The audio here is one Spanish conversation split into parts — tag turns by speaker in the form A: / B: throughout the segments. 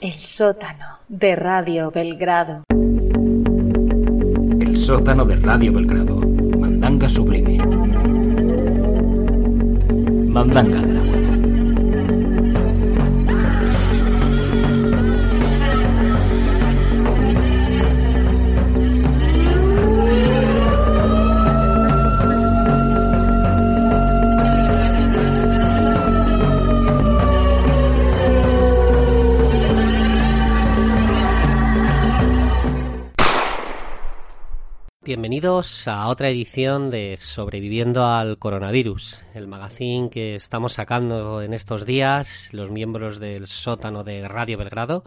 A: El sótano de Radio Belgrado.
B: El sótano de Radio Belgrado. Mandanga sublime. Mandanga de
C: Bienvenidos a otra edición de Sobreviviendo al Coronavirus, el magazine que estamos sacando en estos días los miembros del sótano de Radio Belgrado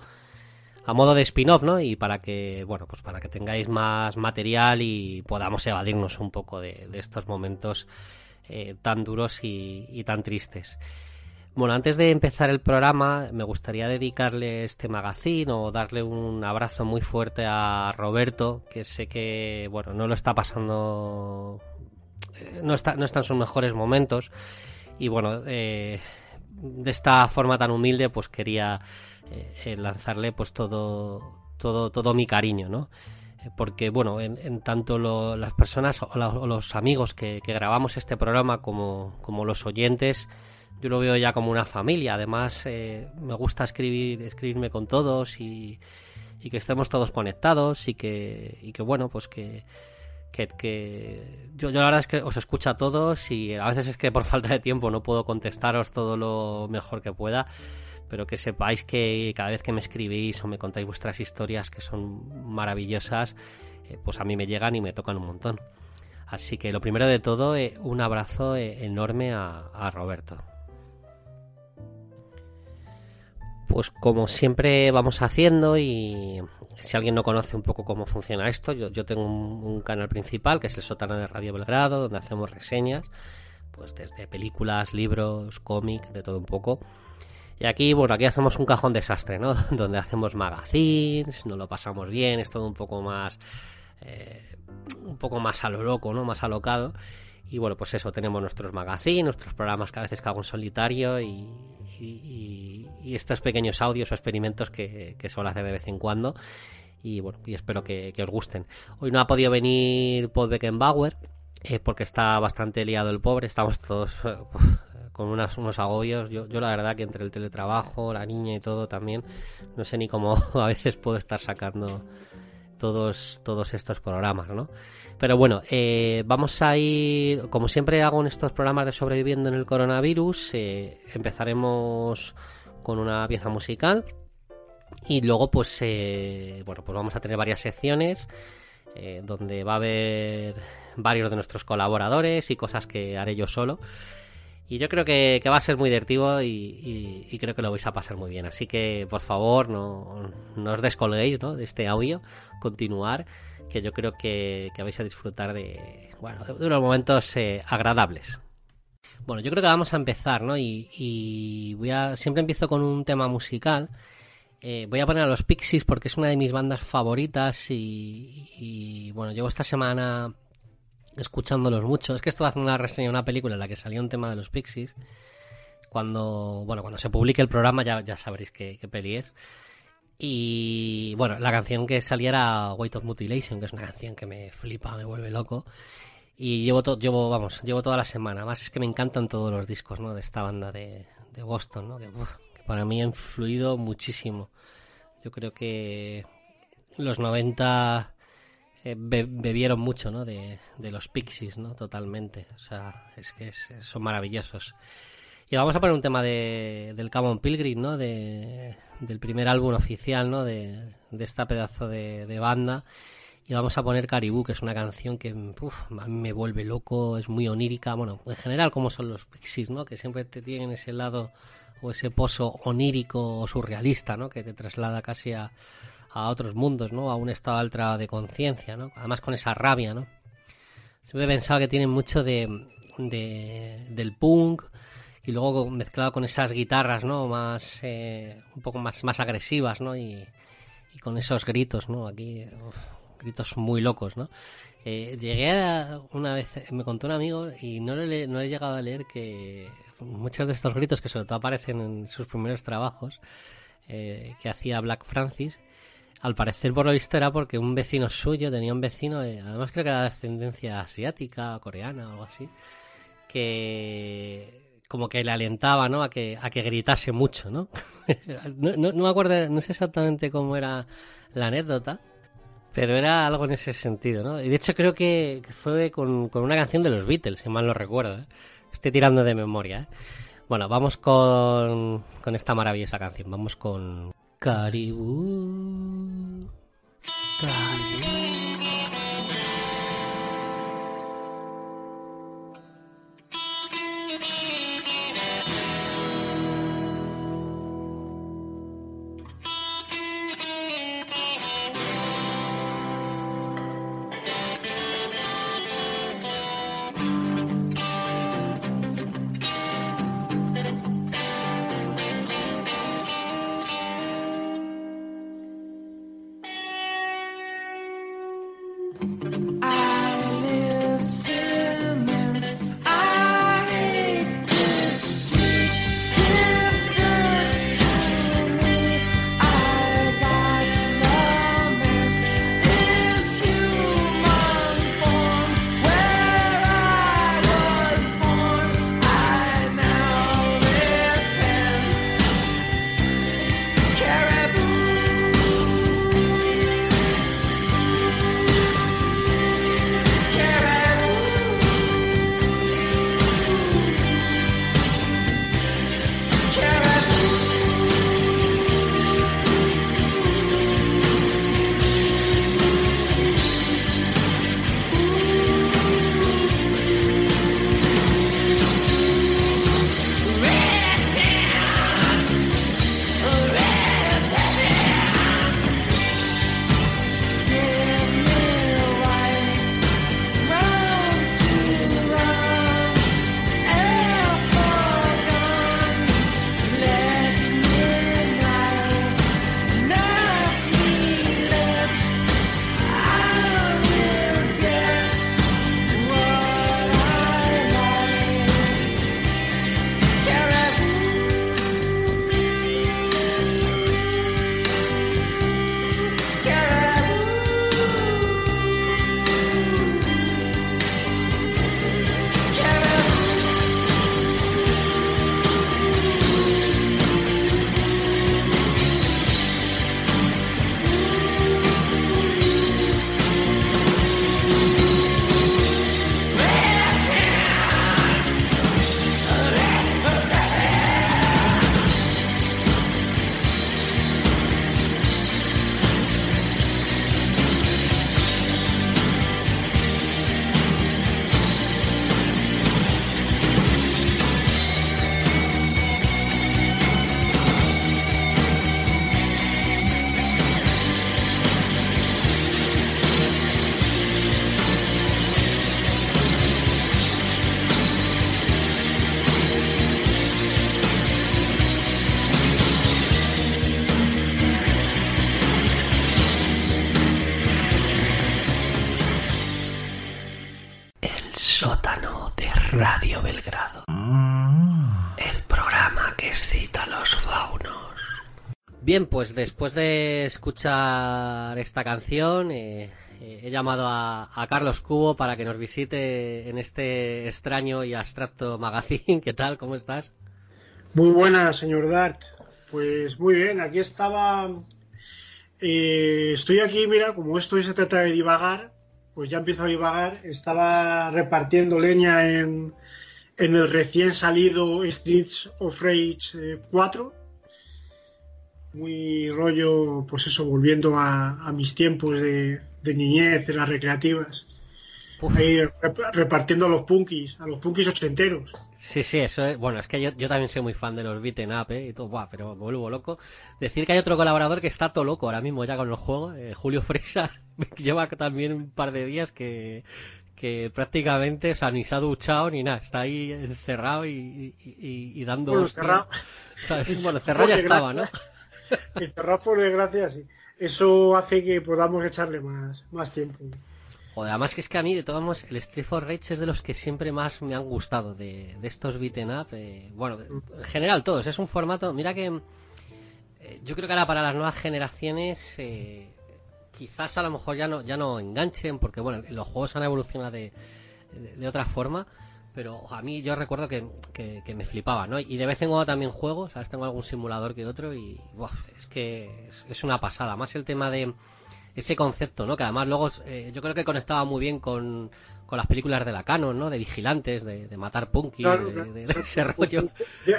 C: a modo de spin-off, ¿no? Y para que, bueno, pues para que tengáis más material y podamos evadirnos un poco de, estos momentos eh, tan duros y tan tristes. Bueno, antes de empezar el programa, me gustaría dedicarle este magazine o darle un abrazo muy fuerte a Roberto, que sé que, bueno, no lo está pasando, eh, no está, no está en sus mejores momentos. Y bueno, eh, de esta forma tan humilde, pues quería eh, lanzarle pues todo, todo, todo mi cariño, ¿no? porque bueno, en, tanto lo, las personas o, la, o, los amigos que, que grabamos este programa como, como los oyentes, yo lo veo ya como una familia. Además, eh, me gusta escribir, escribirme con todos y, y, que estemos todos conectados y que, y que bueno, pues que, que, que yo, yo, la verdad es que os escucho a todos y a veces es que por falta de tiempo no puedo contestaros todo lo mejor que pueda. Pero que sepáis que cada vez que me escribís o me contáis vuestras historias que son maravillosas, eh, pues a mí me llegan y me tocan un montón. Así que lo primero de todo, eh, un abrazo enorme a Roberto. Pues como siempre vamos haciendo y si alguien no conoce un poco cómo funciona esto, yo, tengo un, un, canal principal que es el sótano de Radio Belgrado, donde hacemos reseñas, pues desde películas, libros, cómics, de todo un poco. Y aquí, bueno, aquí hacemos un cajón desastre, ¿no? donde hacemos magazines, nos lo pasamos bien, es todo un poco más, eh, un poco más a lo loco, ¿no? Más alocado. Y bueno, pues eso, tenemos nuestros magazines, nuestros programas que a veces cago en solitario y, y, estos pequeños audios o experimentos que, que, suelo hacer de vez en cuando. Y bueno, y espero que, que os gusten. Hoy no ha podido venir Paul Beckenbauer eh, porque está bastante liado el pobre. Estamos todos eh, con unas, unos agobios. Yo, yo la verdad que entre el teletrabajo, la niña y todo también, no sé ni cómo a veces puedo estar sacando todos, todos estos programas, ¿no? Pero bueno, eh, vamos a ir, como siempre hago en estos programas de sobreviviendo en el coronavirus, eh, empezaremos con una pieza musical y luego pues, eh, bueno, pues vamos a tener varias secciones donde va a haber varios de nuestros colaboradores y cosas que haré yo solo. Y yo creo que, va a ser muy divertido y, creo que lo vais a pasar muy bien. Así que, por favor, no, os descolguéis ¿no? de este audio, continuar, que yo creo que, vais a disfrutar de, bueno, de unos momentos eh, agradables. Bueno, yo creo que vamos a empezar, ¿no? Y, voy a, siempre empiezo con un tema musical. Eh, voy a poner a los Pixies porque es una de mis bandas favoritas y bueno, llevo esta semana escuchándolos mucho. Es que estoy haciendo una reseña de una película en la que salió un tema de los Pixies. Cuando, bueno, cuando se publique el programa ya, ya sabréis qué, qué peli es. Y bueno, la canción que salía era Weight of Mutilation, que es una canción que me flipa, me vuelve loco. Y llevo, to llevo vamos, llevo toda la semana. Más es que me encantan todos los discos, ¿no? De esta banda de, de Boston, ¿no? Que, que para mí ha influido muchísimo. Yo creo que los 90 eh, be bebieron mucho, ¿no? De, de, los Pixies, ¿no? Totalmente. O sea, es que es, son maravillosos. Y vamos a poner un tema de, del Common Pilgrim, ¿no? De, del primer álbum oficial, ¿no? De, de esta pedazo de, de, banda. Y vamos a poner Caribú, que es una canción que uf, a mí me vuelve loco, es muy onírica. Bueno, en general, como son los Pixies, ¿no? Que siempre te tienen ese lado o ese pozo onírico o surrealista, ¿no? Que te traslada casi a, a otros mundos, ¿no? A un estado altra de conciencia, ¿no? Además con esa rabia, ¿no? Siempre he pensado que tienen mucho de, de del punk y luego mezclado con esas guitarras, ¿no? Más, eh, un poco más, más agresivas, ¿no? Y, con esos gritos, ¿no? Aquí, gritos muy locos, ¿no? Eh, llegué a, una vez, me contó un amigo y no le, no he llegado a leer que muchos de estos gritos que sobre todo aparecen en sus primeros trabajos eh, que hacía Black Francis, al parecer por lo visto era porque un vecino suyo tenía un vecino, eh, además creo que era de ascendencia asiática, coreana o algo así, que como que le alentaba, ¿no? A que, a que gritase mucho, ¿no? no, me acuerdo, no sé exactamente cómo era la anécdota, pero era algo en ese sentido, ¿no? Y de hecho creo que que fue con, con una canción de los Beatles, si mal no recuerdo. ¿eh? Estoy tirando de memoria. ¿eh? Bueno, vamos con, con esta maravillosa canción. Vamos con Caribú. Caribú. Bien, pues después de escuchar esta canción, eh, eh, he llamado a, Carlos Cubo para que nos visite en este extraño y abstracto magazine. ¿Qué tal? ¿Cómo estás?
D: Muy buena, señor Dart. Pues muy bien, aquí estaba. eh, estoy aquí, mira, como esto se trata de divagar, pues ya empiezo a divagar. Estaba repartiendo leña en, en el recién salido Streets of Rage eh, 4. Muy rollo, pues eso, volviendo a, a mis tiempos de, de niñez, de las recreativas.
C: Uf.
D: ahí rep- repartiendo a los punkis, a los punkis ochenteros.
C: Sí, sí, eso es. Bueno, es que yo, yo también soy muy fan de los beaten up, ¿eh? Y todo, buah, pero me vuelvo loco. Decir que hay otro colaborador que está todo loco ahora mismo ya con los juegos, eh, Julio Fresa, que lleva también un par de días que, que prácticamente, o sea, ni se ha duchado ni nada, está ahí encerrado y, y, y- y dando.
D: Bueno, cerrado.
C: Bueno, cerrado ya estaba, ¿no?
D: desgracia. Encerrado por desgracia, sí. Eso hace que podamos echarle más, más tiempo.
C: Joder, además que es que a mí, de todos modos, el Street for Rage es de los que siempre más me han gustado, de, de estos beaten up. eh, bueno, de- en general todos, es un formato, mira que eh, yo creo que ahora para las nuevas generaciones eh, quizás a lo mejor ya no, ya no enganchen, porque bueno, los juegos han evolucionado de, de, de otra forma. Pero a mí yo recuerdo que, que, que me flipaba, ¿no? Y de vez en cuando también juego, ¿sabes? Tengo algún simulador que otro y buah, es que es, es una pasada. Más el tema de, ese concepto, ¿no? Que además luego eh, yo creo que conectaba muy bien con, con las películas de la Canon, ¿no? De vigilantes, de, de matar punky,
D: Claro,
C: de,
D: claro.
C: de- de ese rollo.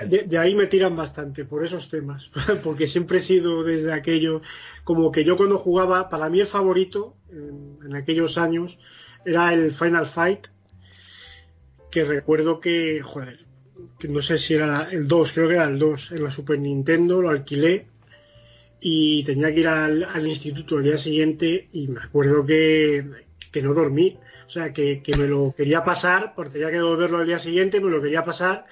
D: De, ahí me tiran bastante, por esos temas. Porque siempre he sido desde aquello, como que yo cuando jugaba, para mí el favorito en, en aquellos años era el Final Fight, que recuerdo que, joder, que no sé si era el 2, creo que era el 2, en la Super Nintendo, lo alquilé y tenía que ir al, al instituto el día siguiente y me acuerdo que, que no dormí. O sea, que, que me lo quería pasar, porque tenía que devolverlo al día siguiente, me lo quería pasar.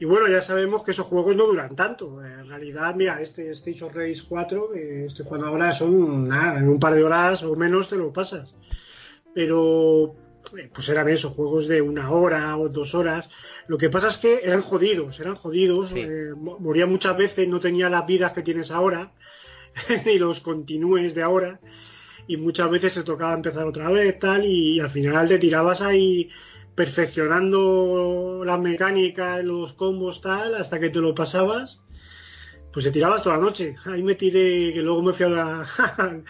D: Y bueno, ya sabemos que esos juegos no duran tanto. En realidad, mira, este Station Race 4, que estoy jugando ahora, son nada, en un par de horas o menos te lo pasas. Pero, pues eran esos juegos de una hora o dos horas. Lo que pasa es que eran jodidos, eran jodidos.
C: Sí.
D: eh, mo- moría muchas veces, no tenía las vidas que tienes ahora, ni los continúes de ahora. Y muchas veces se tocaba empezar otra vez, tal, y al final te tirabas ahí perfeccionando la mecánica, los combos, tal, hasta que te lo pasabas. Pues te tirabas toda la noche. Ahí me tiré, que luego me fui a la-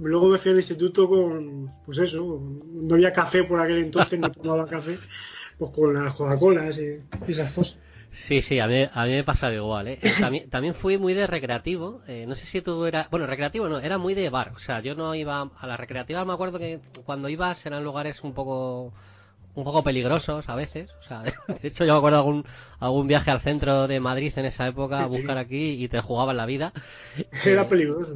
D: luego me fui al instituto con, pues eso, no había café por aquel entonces, no tomaba café, pues con las Coca-Colas y esas cosas.
C: Sí, sí, a mí, a mí me pasaba igual, ¿eh? También, también fui muy de recreativo. eh, no sé si tú eras. Bueno, recreativo no, era muy de bar. O sea, yo no iba a las recreativas. Me acuerdo que cuando ibas eran lugares un poco. Un poco peligrosos a veces. O sea, de hecho, yo me acuerdo algún, algún viaje al centro de Madrid en esa época a
D: sí.
C: buscar aquí y te jugaban la vida.
D: Era
C: Eh,
D: peligroso.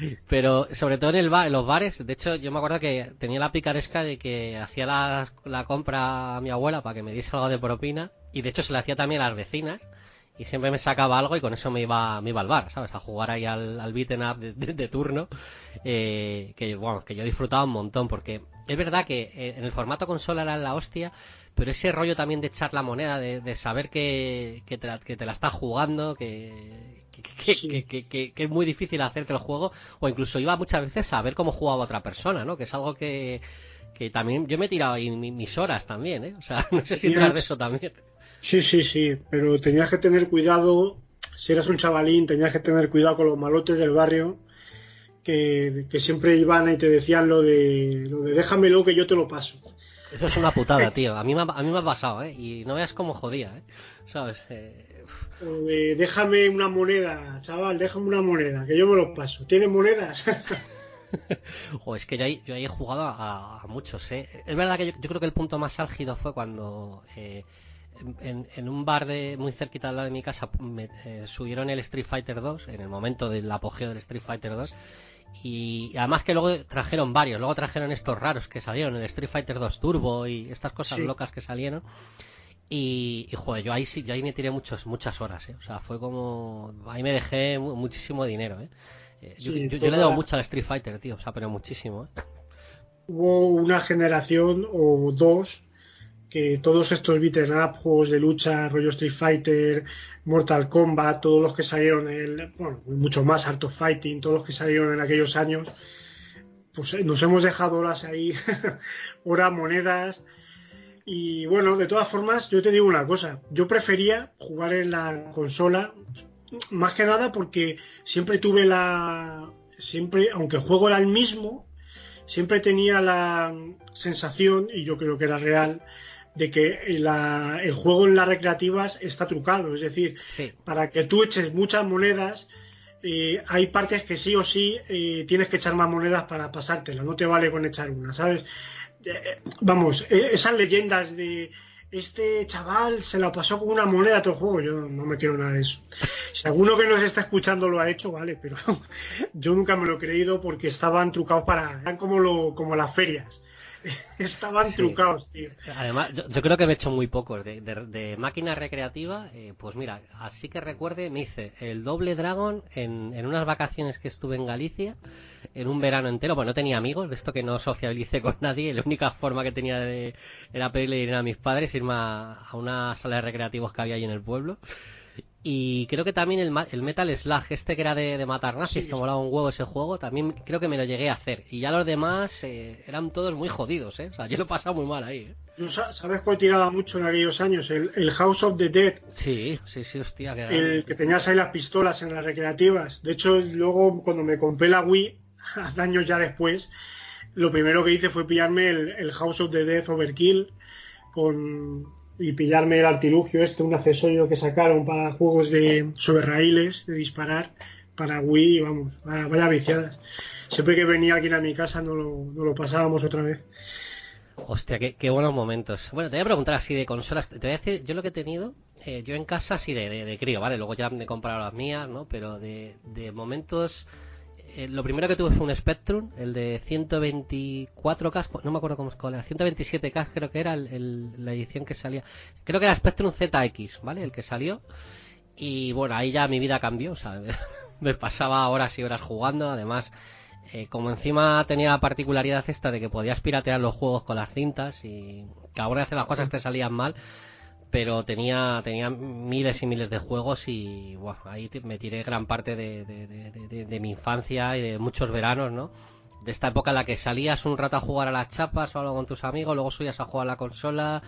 D: ¿eh?
C: pero sobre todo en el bar, en los bares, de hecho yo me acuerdo que tenía la picaresca de que hacía la, la compra a mi abuela para que me diese algo de propina y de hecho se le hacía también a las vecinas y siempre me sacaba algo y con eso me iba, me iba al bar, ¿sabes? A jugar ahí al, al beaten up de, de- de turno eh, que, bueno, que yo disfrutaba un montón porque es verdad que eh, en el formato consola era la hostia pero ese rollo también de echar la moneda, de, de saber que, que, te la, que te la estás jugando, que, que, que-
D: Sí.
C: que- que- es muy difícil hacerte el juego, o incluso iba muchas veces a ver cómo jugaba otra persona, ¿no? Que es algo que, que también yo me he tirado ahí mi- mis horas también, ¿eh? O sea, no sé si entrar de eso también.
D: Sí, sí, sí, pero tenías que tener cuidado, si eras un chavalín, tenías que tener cuidado con los malotes del barrio, que, que siempre iban y te decían lo de, lo de déjamelo que yo te lo paso.
C: Eso es una putada, tío. A mí me a mí me ha pasado, ¿eh? Y no veas cómo jodía, ¿eh? ¿Sabes? Eh.
D: O de déjame una moneda, chaval, déjame una moneda, que yo me lo paso. ¿Tienes monedas?
C: Jo, es que yo ahí, yo ahí he jugado a, a muchos, ¿eh? Es verdad que yo, yo creo que el punto más álgido fue cuando eh, en, en un bar de muy cerquita al lado de mi casa me, eh, subieron el Street Fighter 2 en el momento del apogeo del Street Fighter 2 y además que luego trajeron varios, luego trajeron estos raros que salieron, el Street Fighter 2 Turbo y estas cosas
D: Sí.
C: locas que salieron. Y, y, joder, yo ahí sí, yo ahí me tiré muchos, muchas horas, ¿eh? O sea, fue como. Ahí me dejé mu- muchísimo dinero, ¿eh? Eh, yo,
D: Sí,
C: yo- yo le
D: toda-
C: debo mucho al Street Fighter, tío, o sea, pero muchísimo, ¿eh?
D: Hubo una generación o dos que todos estos beat'em up, juegos de lucha, rollo Street Fighter, Mortal Kombat, todos los que salieron, el, bueno, mucho más Art of Fighting, todos los que salieron en aquellos años, pues eh, nos hemos dejado horas ahí, horas, monedas. Y bueno, de todas formas, yo te digo una cosa, yo prefería jugar en la consola, más que nada porque siempre tuve la, siempre, aunque el juego era el mismo, siempre tenía la sensación, y yo creo que era real, de que la- el juego en las recreativas está trucado. Es decir,
C: Sí,
D: para que tú eches muchas monedas, eh, hay partes que sí o sí eh, tienes que echar más monedas para pasártela. No te vale con echar una, ¿sabes? eh, vamos, eh, esas leyendas de este chaval se la pasó con una moneda a todo el juego, yo no me quiero nada de eso. Si alguno que nos está escuchando lo ha hecho, vale, pero yo nunca me lo he creído porque estaban trucados para, eran como lo, como las ferias. Estaban
C: Sí.
D: trucados, tío.
C: Además, yo, yo creo que me he hecho muy pocos. De, de- de máquina recreativa, eh, pues mira, así que recuerde, me hice el doble Dragon en, en unas vacaciones que estuve en Galicia, en un verano entero. Bueno, no tenía amigos, de esto que no sociabilicé con nadie. La única forma que tenía de, era pedirle dinero a mis padres, irme a, a una sala de recreativos que había ahí en el pueblo. Y creo que también el, el Metal Slug, este que era de, de matar nazis,
D: Sí,
C: que molaba un huevo ese juego, también creo que me lo llegué a hacer. Y ya los demás eh, eran todos muy jodidos, ¿eh? O sea, yo lo he pasado muy mal ahí, ¿eh?
D: Yo ¿Sabes cuál tiraba mucho en aquellos años? El, el House of the Dead,
C: Sí, sí, sí, hostia, que
D: el que tenías ahí las pistolas en las recreativas. De hecho, luego cuando me compré la Wii, hace años ya después, lo primero que hice fue pillarme el, el House of the Death Overkill con y pillarme el artilugio este, un accesorio que sacaron para juegos de sobre raíles, de disparar, para Wii, vamos, vaya, vaya viciadas. Siempre que venía alguien a mi casa no lo, no lo pasábamos otra vez.
C: Hostia, qué, qué buenos momentos. Bueno, te voy a preguntar así de consolas. Te voy a decir, yo lo que he tenido, eh, yo en casa así de, de, de crío, ¿vale? Luego ya me he comprado las mías, ¿no? Pero de, de momentos. Eh, lo primero que tuve fue un Spectrum, el de 124K, no me acuerdo cómo es cuál era, 127K creo que era el- el- la edición que salía. Creo que era Spectrum ZX, ¿vale? El que salió. Y bueno, ahí ya mi vida cambió, o sea, me pasaba horas y horas jugando, además, eh, como encima tenía la particularidad esta de que podías piratear los juegos con las cintas y que ahora hace las cosas te salían mal, pero tenía, tenía miles y miles de juegos y ahí me tiré gran parte de, de- mi infancia y de muchos veranos, ¿no? De esta época en la que salías un rato a jugar a las chapas o algo con tus amigos, luego subías a jugar a la consola,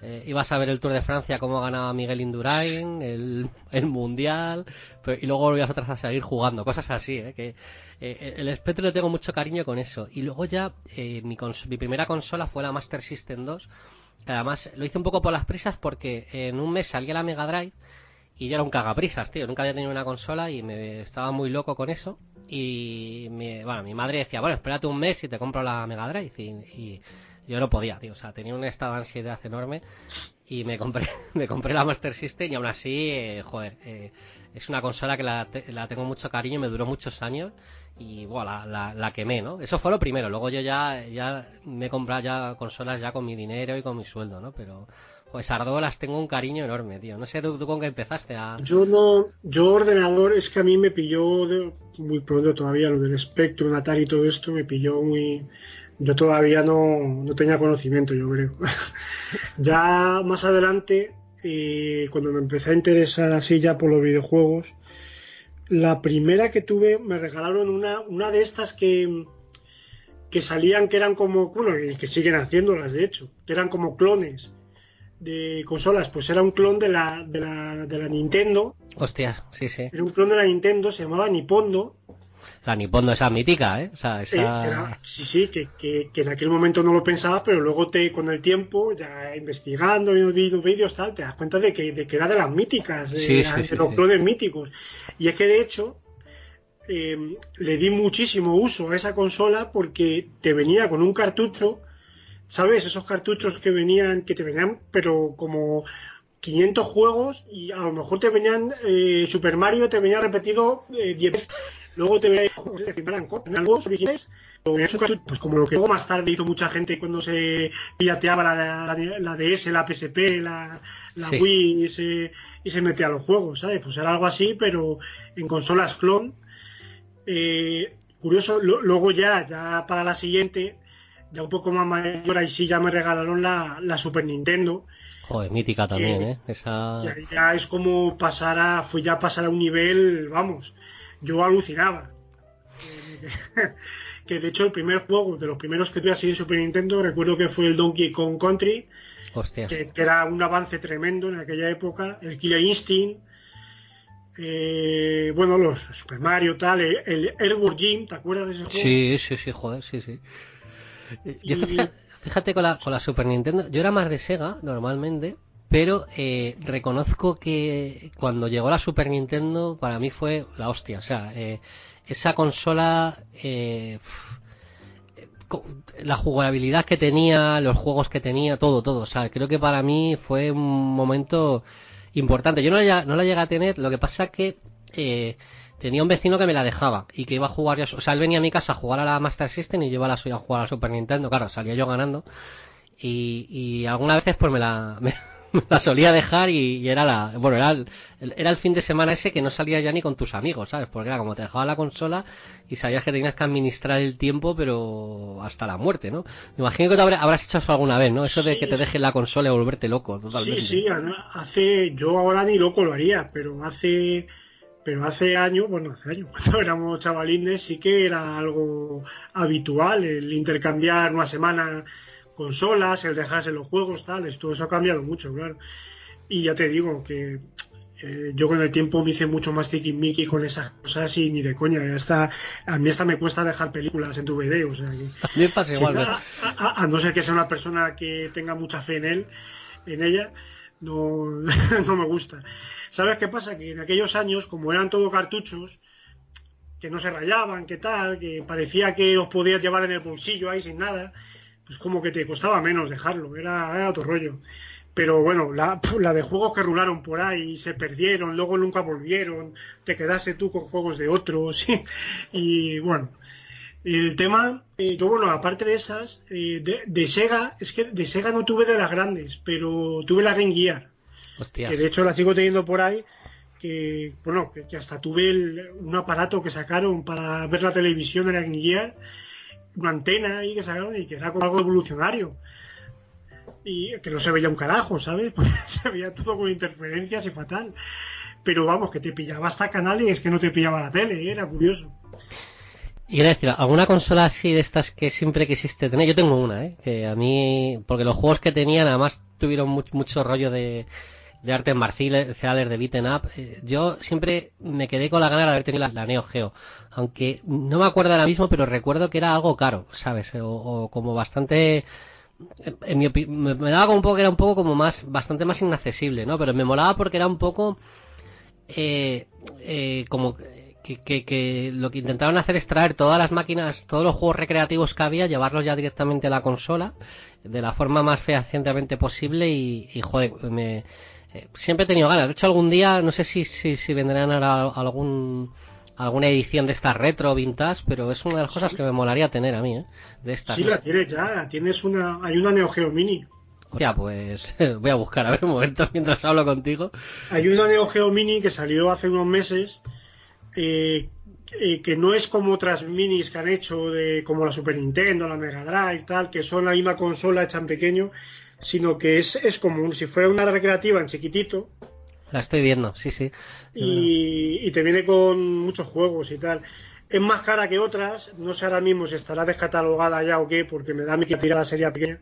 C: eh, ibas a ver el Tour de Francia, cómo ganaba Miguel Indurain, el, el Mundial, pero- y luego volvías vez a seguir jugando, cosas así, ¿eh? que eh, el Spectrum le tengo mucho cariño con eso. Y luego ya eh, mi, mi primera consola fue la Master System 2, que además lo hice un poco por las prisas porque en un mes salía la Mega Drive y yo era un cagaprisas, tío. Nunca había tenido una consola y me estaba muy loco con eso. Y mi, bueno, mi madre decía, bueno, espérate un mes y te compro la Mega Drive. Y, y yo no podía, tío. O sea, tenía un estado de ansiedad enorme. Y me compré, me compré la Master System y aún así, eh, joder, eh, es una consola que la, te- la tengo mucho cariño, me duró muchos años. Y bueno, la, la, la quemé, ¿no? Eso fue lo primero. Luego yo ya, ya me he comprado ya consolas ya con mi dinero y con mi sueldo, ¿no? Pero, pues Ardo las tengo un cariño enorme, tío. No sé tú, tú con qué empezaste a...
D: Yo no, yo ordenador es que a mí me pilló muy pronto todavía lo del Spectrum, Atari y todo esto me pilló muy, yo todavía no, no tenía conocimiento, yo creo. ya más adelante, eh, cuando me empecé a interesar así ya por los videojuegos, la primera que tuve me regalaron una, una de estas que que salían que eran como, bueno, y que siguen haciéndolas de hecho, que eran como clones de consolas, pues era un clon de la, de la, de la Nintendo,
C: Hostias, sí, sí.
D: era un clon de la Nintendo, se llamaba Nipondo,
C: La Nipondo esa mítica, ¿eh? O sea,
D: eh,
C: esa...
D: era- sí, sí, que, que, que en aquel momento no lo pensabas, pero luego te, con el tiempo, ya investigando, viendo vídeos, vídeos, tal, te das cuenta de que, de que era de las míticas, de,
C: Sí, sí,
D: de
C: sí,
D: los clones míticos. Y es que de hecho, eh, le di muchísimo uso a esa consola porque te venía con un cartucho, ¿sabes? Esos cartuchos que venían, que te venían, pero como 500 juegos y a lo mejor te venían eh, Super Mario, te venía repetido eh, 10 veces. Luego te eran co- eran juegos originales, pues como lo que luego más tarde hizo mucha gente cuando se pirateaba la, la, la DS, la PSP, la, la
C: Sí.
D: Wii y se, y se metía a los juegos, ¿sabes? Pues era algo así, pero en consolas clon. Eh, curioso, lo- luego ya, ya para la siguiente, ya un poco más mayor, ahí sí ya me regalaron la, la Super Nintendo.
C: Joder, mítica también, ¿eh? Esa...
D: Ya, ya es como pasar a, fue ya pasar a un nivel, vamos, yo alucinaba. Que, de hecho el primer juego, de los primeros que tuve así de Super Nintendo, recuerdo que fue el Donkey Kong Country,
C: Hostia.
D: que, que era un avance tremendo en aquella época, el Killer Instinct, eh, bueno, los Super Mario, tal, el, el Airborne Jim, ¿te acuerdas de ese juego?
C: Sí, sí, sí, joder, sí, sí. Yo,
D: Y-
C: fíjate, fíjate con la, con la Super Nintendo, yo era más de Sega normalmente, pero eh, reconozco que cuando llegó la Super Nintendo para mí fue la hostia. O sea, eh, esa consola, eh, co- la jugabilidad que tenía, los juegos que tenía, todo, todo. O sea, creo que para mí fue un momento importante. Yo no la, llegué a tener, lo que pasa que eh, tenía un vecino que me la dejaba y que iba a jugar yo. O sea, él venía a mi casa a jugar a la Master System y yo iba a a jugar a la Super Nintendo. Claro, salía yo ganando. Y, algunas veces pues me la, la solía dejar y, y era la, bueno, era el, era el fin de semana ese que no salía ya ni con tus amigos, ¿sabes? Porque era como te dejaba la consola y sabías que tenías que administrar el tiempo, pero hasta la muerte, ¿no? Me imagino que habrá- habrás hecho eso alguna vez, ¿no? Eso de que te dejen la consola y volverte loco, totalmente.
D: Sí, sí, hace, yo ahora ni loco lo haría, pero hace, pero hace años, bueno, hace años, cuando éramos chavalines, sí que era algo habitual el intercambiar una semana consolas, el dejarse los juegos, tal, todo eso ha cambiado mucho, claro. Y ya te digo que eh, yo con el tiempo me hice mucho más tiquismiqui con esas cosas y ni de coña, ya está, a mí hasta me cuesta dejar películas en tu video, o sea que...
C: A mí me pasa igual,
D: a, a- a no ser que sea una persona que tenga mucha fe en él, en ella, no, no me gusta. ¿Sabes qué pasa? Que en aquellos años, como eran todo cartuchos, que no se rayaban, que tal, que parecía que los podías llevar en el bolsillo ahí sin nada, pues como que te costaba menos dejarlo, era, era otro rollo. Pero bueno, la, la de juegos que rularon por ahí, se perdieron, luego nunca volvieron, te quedaste tú con juegos de otros, y bueno, el tema, eh, yo bueno, aparte de esas, eh, de, de Sega, es que de Sega no tuve de las grandes, pero tuve la Game Gear,
C: Hostia.
D: que de hecho la sigo teniendo por ahí, que bueno, que, que hasta tuve el- un aparato que sacaron para ver la televisión de la Game Gear, una antena ahí que sacaron y que era como algo evolucionario. Y que no se veía un carajo, ¿sabes? Pues se veía todo con interferencias y fatal. Pero vamos, que te pillaba hasta canales que no te pillaba la tele, ¿eh? era curioso.
C: Y quiero decir, ¿alguna consola así de estas que siempre quisiste tener? Yo tengo una, ¿eh? Que a mí, porque los juegos que tenían además tuvieron mucho, mucho rollo de, de artes marciales, de beaten up. Eh, Yo siempre me quedé con la gana de haber tenido la, Neo Geo. Aunque no me acuerdo ahora mismo, pero recuerdo que era algo caro, ¿sabes? O, o como bastante... En mi me, me daba como un poco que era un poco como más, bastante más inaccesible, ¿no? Pero me molaba porque era un poco eh, eh, como que, que- que lo que intentaron hacer es traer todas las máquinas, todos los juegos recreativos que había, llevarlos ya directamente a la consola de la forma más fehacientemente posible y, y, joder, me, eh, siempre he tenido ganas. De hecho, algún día, no sé si, si, si vendrán ahora algún alguna edición de estas retro vintage, pero es una de las cosas que me molaría tener a mí, ¿eh? De estas.
D: Sí, la tienes ya, tienes una, hay una Neo Geo Mini.
C: Hostia, pues voy a buscar a ver un momento mientras hablo contigo.
D: Hay una Neo Geo Mini que salió hace unos meses, eh, eh, que no es como otras minis que han hecho, de como la Super Nintendo, la Mega Drive, tal, que son la misma consola hecha en pequeño, sino que es, es como si fuera una recreativa en chiquitito
C: La estoy viendo, sí, sí.
D: y, y te viene con muchos juegos y tal. Es más cara que otras, no sé ahora mismo si estará descatalogada ya o qué, porque me da mi que tirar la serie pequeña.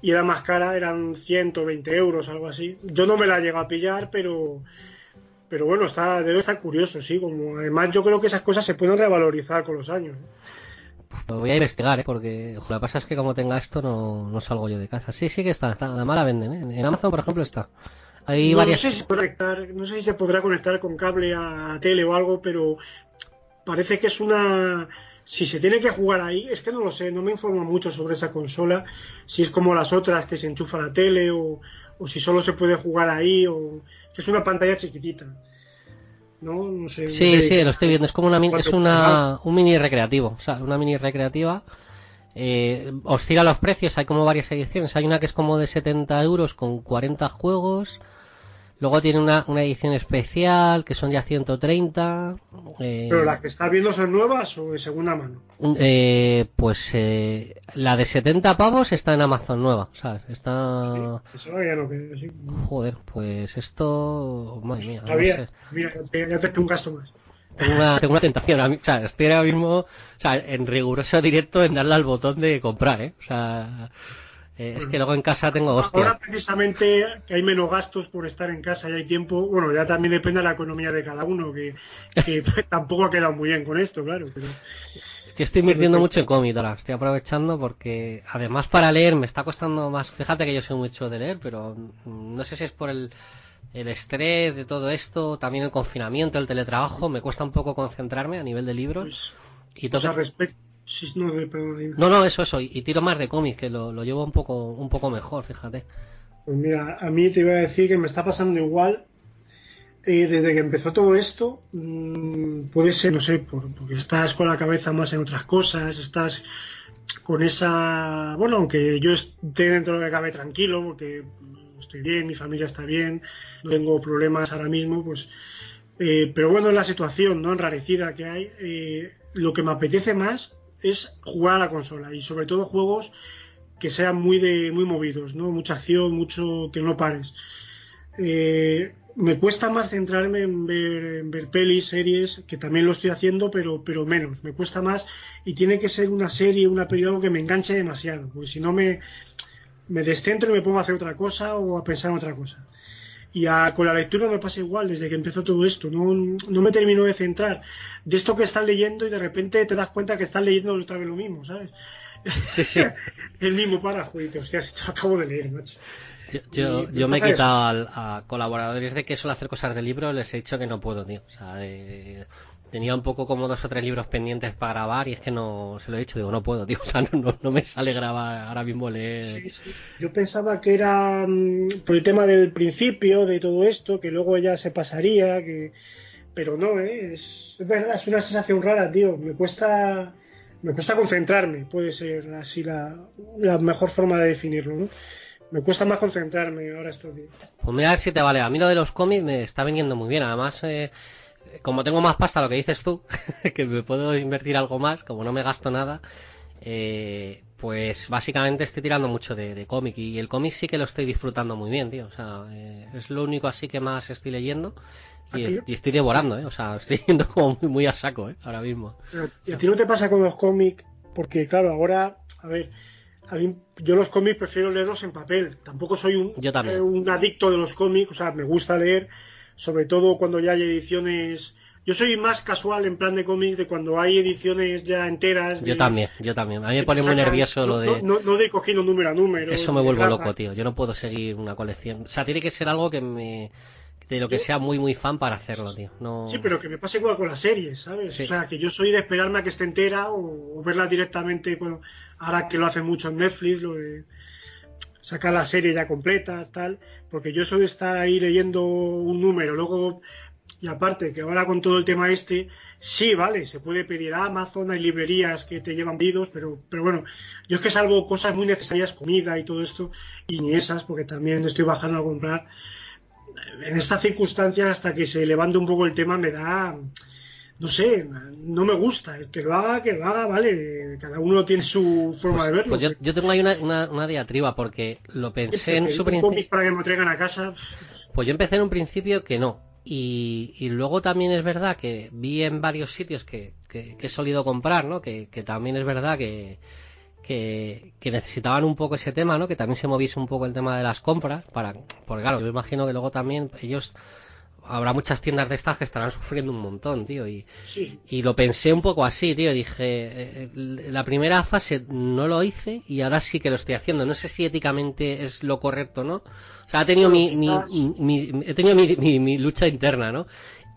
D: Y era más cara, eran 120 euros, algo así. Yo no me la llego a pillar, pero pero bueno, está, debe estar curioso, sí. Como además yo creo que esas cosas se pueden revalorizar con los años.
C: Lo voy a investigar, ¿eh? porque lo que pasa es que como tenga esto no, no salgo yo de casa. Sí, sí que está, está la venden, ¿eh? En Amazon, por ejemplo, está. Hay
D: no,
C: varias...
D: no sé si podrá conectar, no sé si se podrá conectar con cable a tele o algo, pero parece que es una si se tiene que jugar ahí, es que no lo sé, no me informo mucho sobre esa consola, si es como las otras que se enchufa a la tele o, o si solo se puede jugar ahí o que es una pantalla chiquitita. No, no sé.
C: Sí, sí, lo estoy viendo. Es como una mini, es una, un mini recreativo. O sea, una mini recreativa. Eh, oscila los precios, hay como varias ediciones. Hay una que es como de 70 euros con 40 juegos. Luego tiene una, una edición especial que son ya 130. Eh,
D: Pero las que estás viendo son nuevas o de segunda mano.
C: eh, pues eh, la de 70 pavos está en Amazon nueva, ¿sabes? Está...
D: Eso ya no queda así.
C: Joder, pues esto... Madre mía,
D: Está
C: no
D: bien.
C: sé.
D: Mira, ya te, un gasto más.
C: Tengo una, tengo una tentación. A mí- o sea, estoy ahora mismo o sea, en riguroso directo en darle al botón de comprar, ¿eh? O sea, eh, es que luego en casa tengo
D: Ahora
C: hostia.
D: precisamente que hay menos gastos por estar en casa y hay tiempo, bueno, ya también depende de la economía de cada uno, que, que tampoco ha quedado muy bien con esto, claro. Pero...
C: Yo estoy invirtiendo mucho en cómic ahora. Estoy aprovechando porque además para leer me está costando más. Fíjate que yo soy mucho de leer, pero mm, no sé si es por el, el estrés de todo esto, también el confinamiento, el teletrabajo. Me cuesta un poco concentrarme a nivel de libros.
D: Pues,
C: y
D: pues al, Sí, no, de- perdón, dime.
C: No, no, eso, eso. Y, y tiro más de cómics, que lo, lo llevo un poco, un poco mejor, fíjate.
D: Pues mira, a mí te iba a decir que me está pasando igual. eh, desde que empezó todo esto, mm, puede ser, no sé, por- porque estás con la cabeza más en otras cosas, estás con esa. Bueno, aunque yo esté dentro de lo que cabe tranquilo, porque estoy bien, mi familia está bien, no tengo problemas ahora mismo, pues. eh, pero bueno, es la situación no enrarecida que hay. eh, lo que me apetece más es jugar a la consola y sobre todo juegos que sean muy de muy movidos, ¿no? Mucha acción, mucho que no pares. Eh, me cuesta más centrarme en ver, en ver pelis, series, que también lo estoy haciendo, pero, pero menos. Me cuesta más y tiene que ser una serie, una peli, algo que me enganche demasiado, porque si no me, me descentro y me pongo a hacer otra cosa o a pensar en otra cosa. Y a- con la lectura me pasa igual desde que empezó todo esto. No, no me termino de centrar de esto que estás leyendo y de repente te das cuenta que estás leyendo otra vez lo mismo, ¿sabes?
C: Sí, sí.
D: El mismo párrafo y dices, hostia, lo acabo de leer, macho.
C: Yo, yo, yo me he quitado al- a colaboradores de que suelo hacer cosas de libro, les he dicho que no puedo, tío. O sea, eh, tenía un poco como dos o tres libros pendientes para grabar y es que no, se lo he dicho, digo, no puedo, tío. O sea, no, no, no me sale grabar ahora mismo leer.
D: Sí, sí. Yo pensaba que era mm, por el tema del principio de todo esto, que luego ya se pasaría, que pero no, ¿eh? es, es verdad, es una sensación rara, tío. Me cuesta, me cuesta concentrarme, puede ser así la, la mejor forma de definirlo, ¿no? Me cuesta más concentrarme ahora estos días.
C: Pues mira a ver si te vale. A mí lo de los cómics me está viniendo muy bien. Además, eh, como tengo más pasta, lo que dices tú, que me puedo invertir algo más, como no me gasto nada, eh, pues básicamente estoy tirando mucho de, de cómic. Y el cómic sí que lo estoy disfrutando muy bien, tío. O sea, eh, es lo único así que más estoy leyendo. Y, estoy devorando, ¿eh? O sea, estoy yendo como muy, muy a saco, ¿eh? Ahora mismo.
D: ¿Y a ti no te pasa con los cómics? Porque claro, ahora, a ver, a mí, yo los cómics prefiero leerlos en papel. Tampoco soy un,
C: Yo también.
D: eh, un adicto de los cómics, o sea, me gusta leer, sobre todo cuando ya hay ediciones. Yo soy más casual en plan de cómics de cuando hay ediciones ya enteras. de-
C: Yo también, yo también. A mí me pone muy nervioso
D: no,
C: lo de...
D: No, no- no de cogiendo número a número.
C: Eso me vuelvo loco, tío. Yo no puedo seguir una colección. O sea, tiene que ser algo que me... De lo que sea muy, muy fan para hacerlo, tío. No...
D: Sí, pero que me pasa igual con las series, ¿sabes?
C: Sí.
D: O sea, que yo soy de esperarme a que esté entera o, o verla directamente, bueno, ahora que lo hacen mucho en Netflix, lo de sacar la serie ya completa, tal, porque yo soy estar ahí leyendo un número, luego, y aparte que ahora con todo el tema este, sí, vale, se puede pedir a Amazon, hay librerías que te llevan pedidos, pero, pero bueno, yo es que salvo cosas muy necesarias, comida y todo esto, y ni esas, porque también estoy bajando a comprar, en estas circunstancias, hasta que se levante un poco el tema, me da, no sé, no me gusta. Que lo haga, que lo haga, vale. Cada uno tiene su forma de verlo.
C: Pues yo, yo tengo ahí una, una, una diatriba porque lo pensé en su
D: un
C: principio.
D: para que me traigan a casa.
C: Pues yo empecé en un principio que no. Y, y luego también es verdad que vi en varios sitios que, que, que he solido comprar, ¿no? Que, que también es verdad que, que, que necesitaban un poco ese tema, ¿no? Que también se moviese un poco el tema de las compras. para Porque claro, yo imagino que luego también ellos... Habrá muchas tiendas de estas que estarán sufriendo un montón, tío. Y,
D: Sí,
C: y lo pensé un poco así, tío. Dije, eh, la primera fase no lo hice y ahora sí que lo estoy haciendo. No sé si éticamente es lo correcto, ¿no? O sea, he tenido mi, mi,
D: quizás-
C: mi- mi- he tenido mi, lucha interna, ¿no?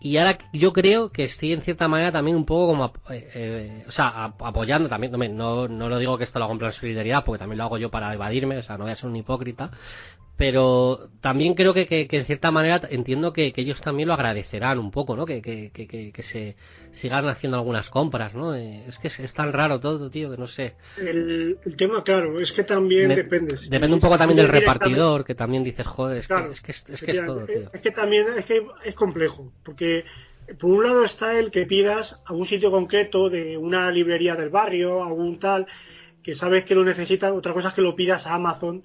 C: Y ahora yo creo que estoy en cierta manera también un poco como, eh, eh, o sea, ap- apoyando también, no, no, no lo digo que esto lo hago en plan solidaridad, porque también lo hago yo para evadirme, o sea, no voy a ser un hipócrita, pero también creo que, que, que en cierta manera entiendo que, que ellos también lo agradecerán un poco, ¿no? Que, que, que, que, que se sigan haciendo algunas compras, ¿no? Eh, es que es, es tan raro todo, tío, que no sé.
D: el, el tema, claro, es que también
C: Me-
D: depende.
C: Depende un poco también del repartidor, que también dices, joder, es
D: Claro,
C: que es, que es, es que es todo, tío.
D: Es que también es que es complejo, porque por un lado está el que pidas a un sitio concreto de una librería del barrio, algún tal, que sabes que lo necesitas, otra cosa es que lo pidas a Amazon,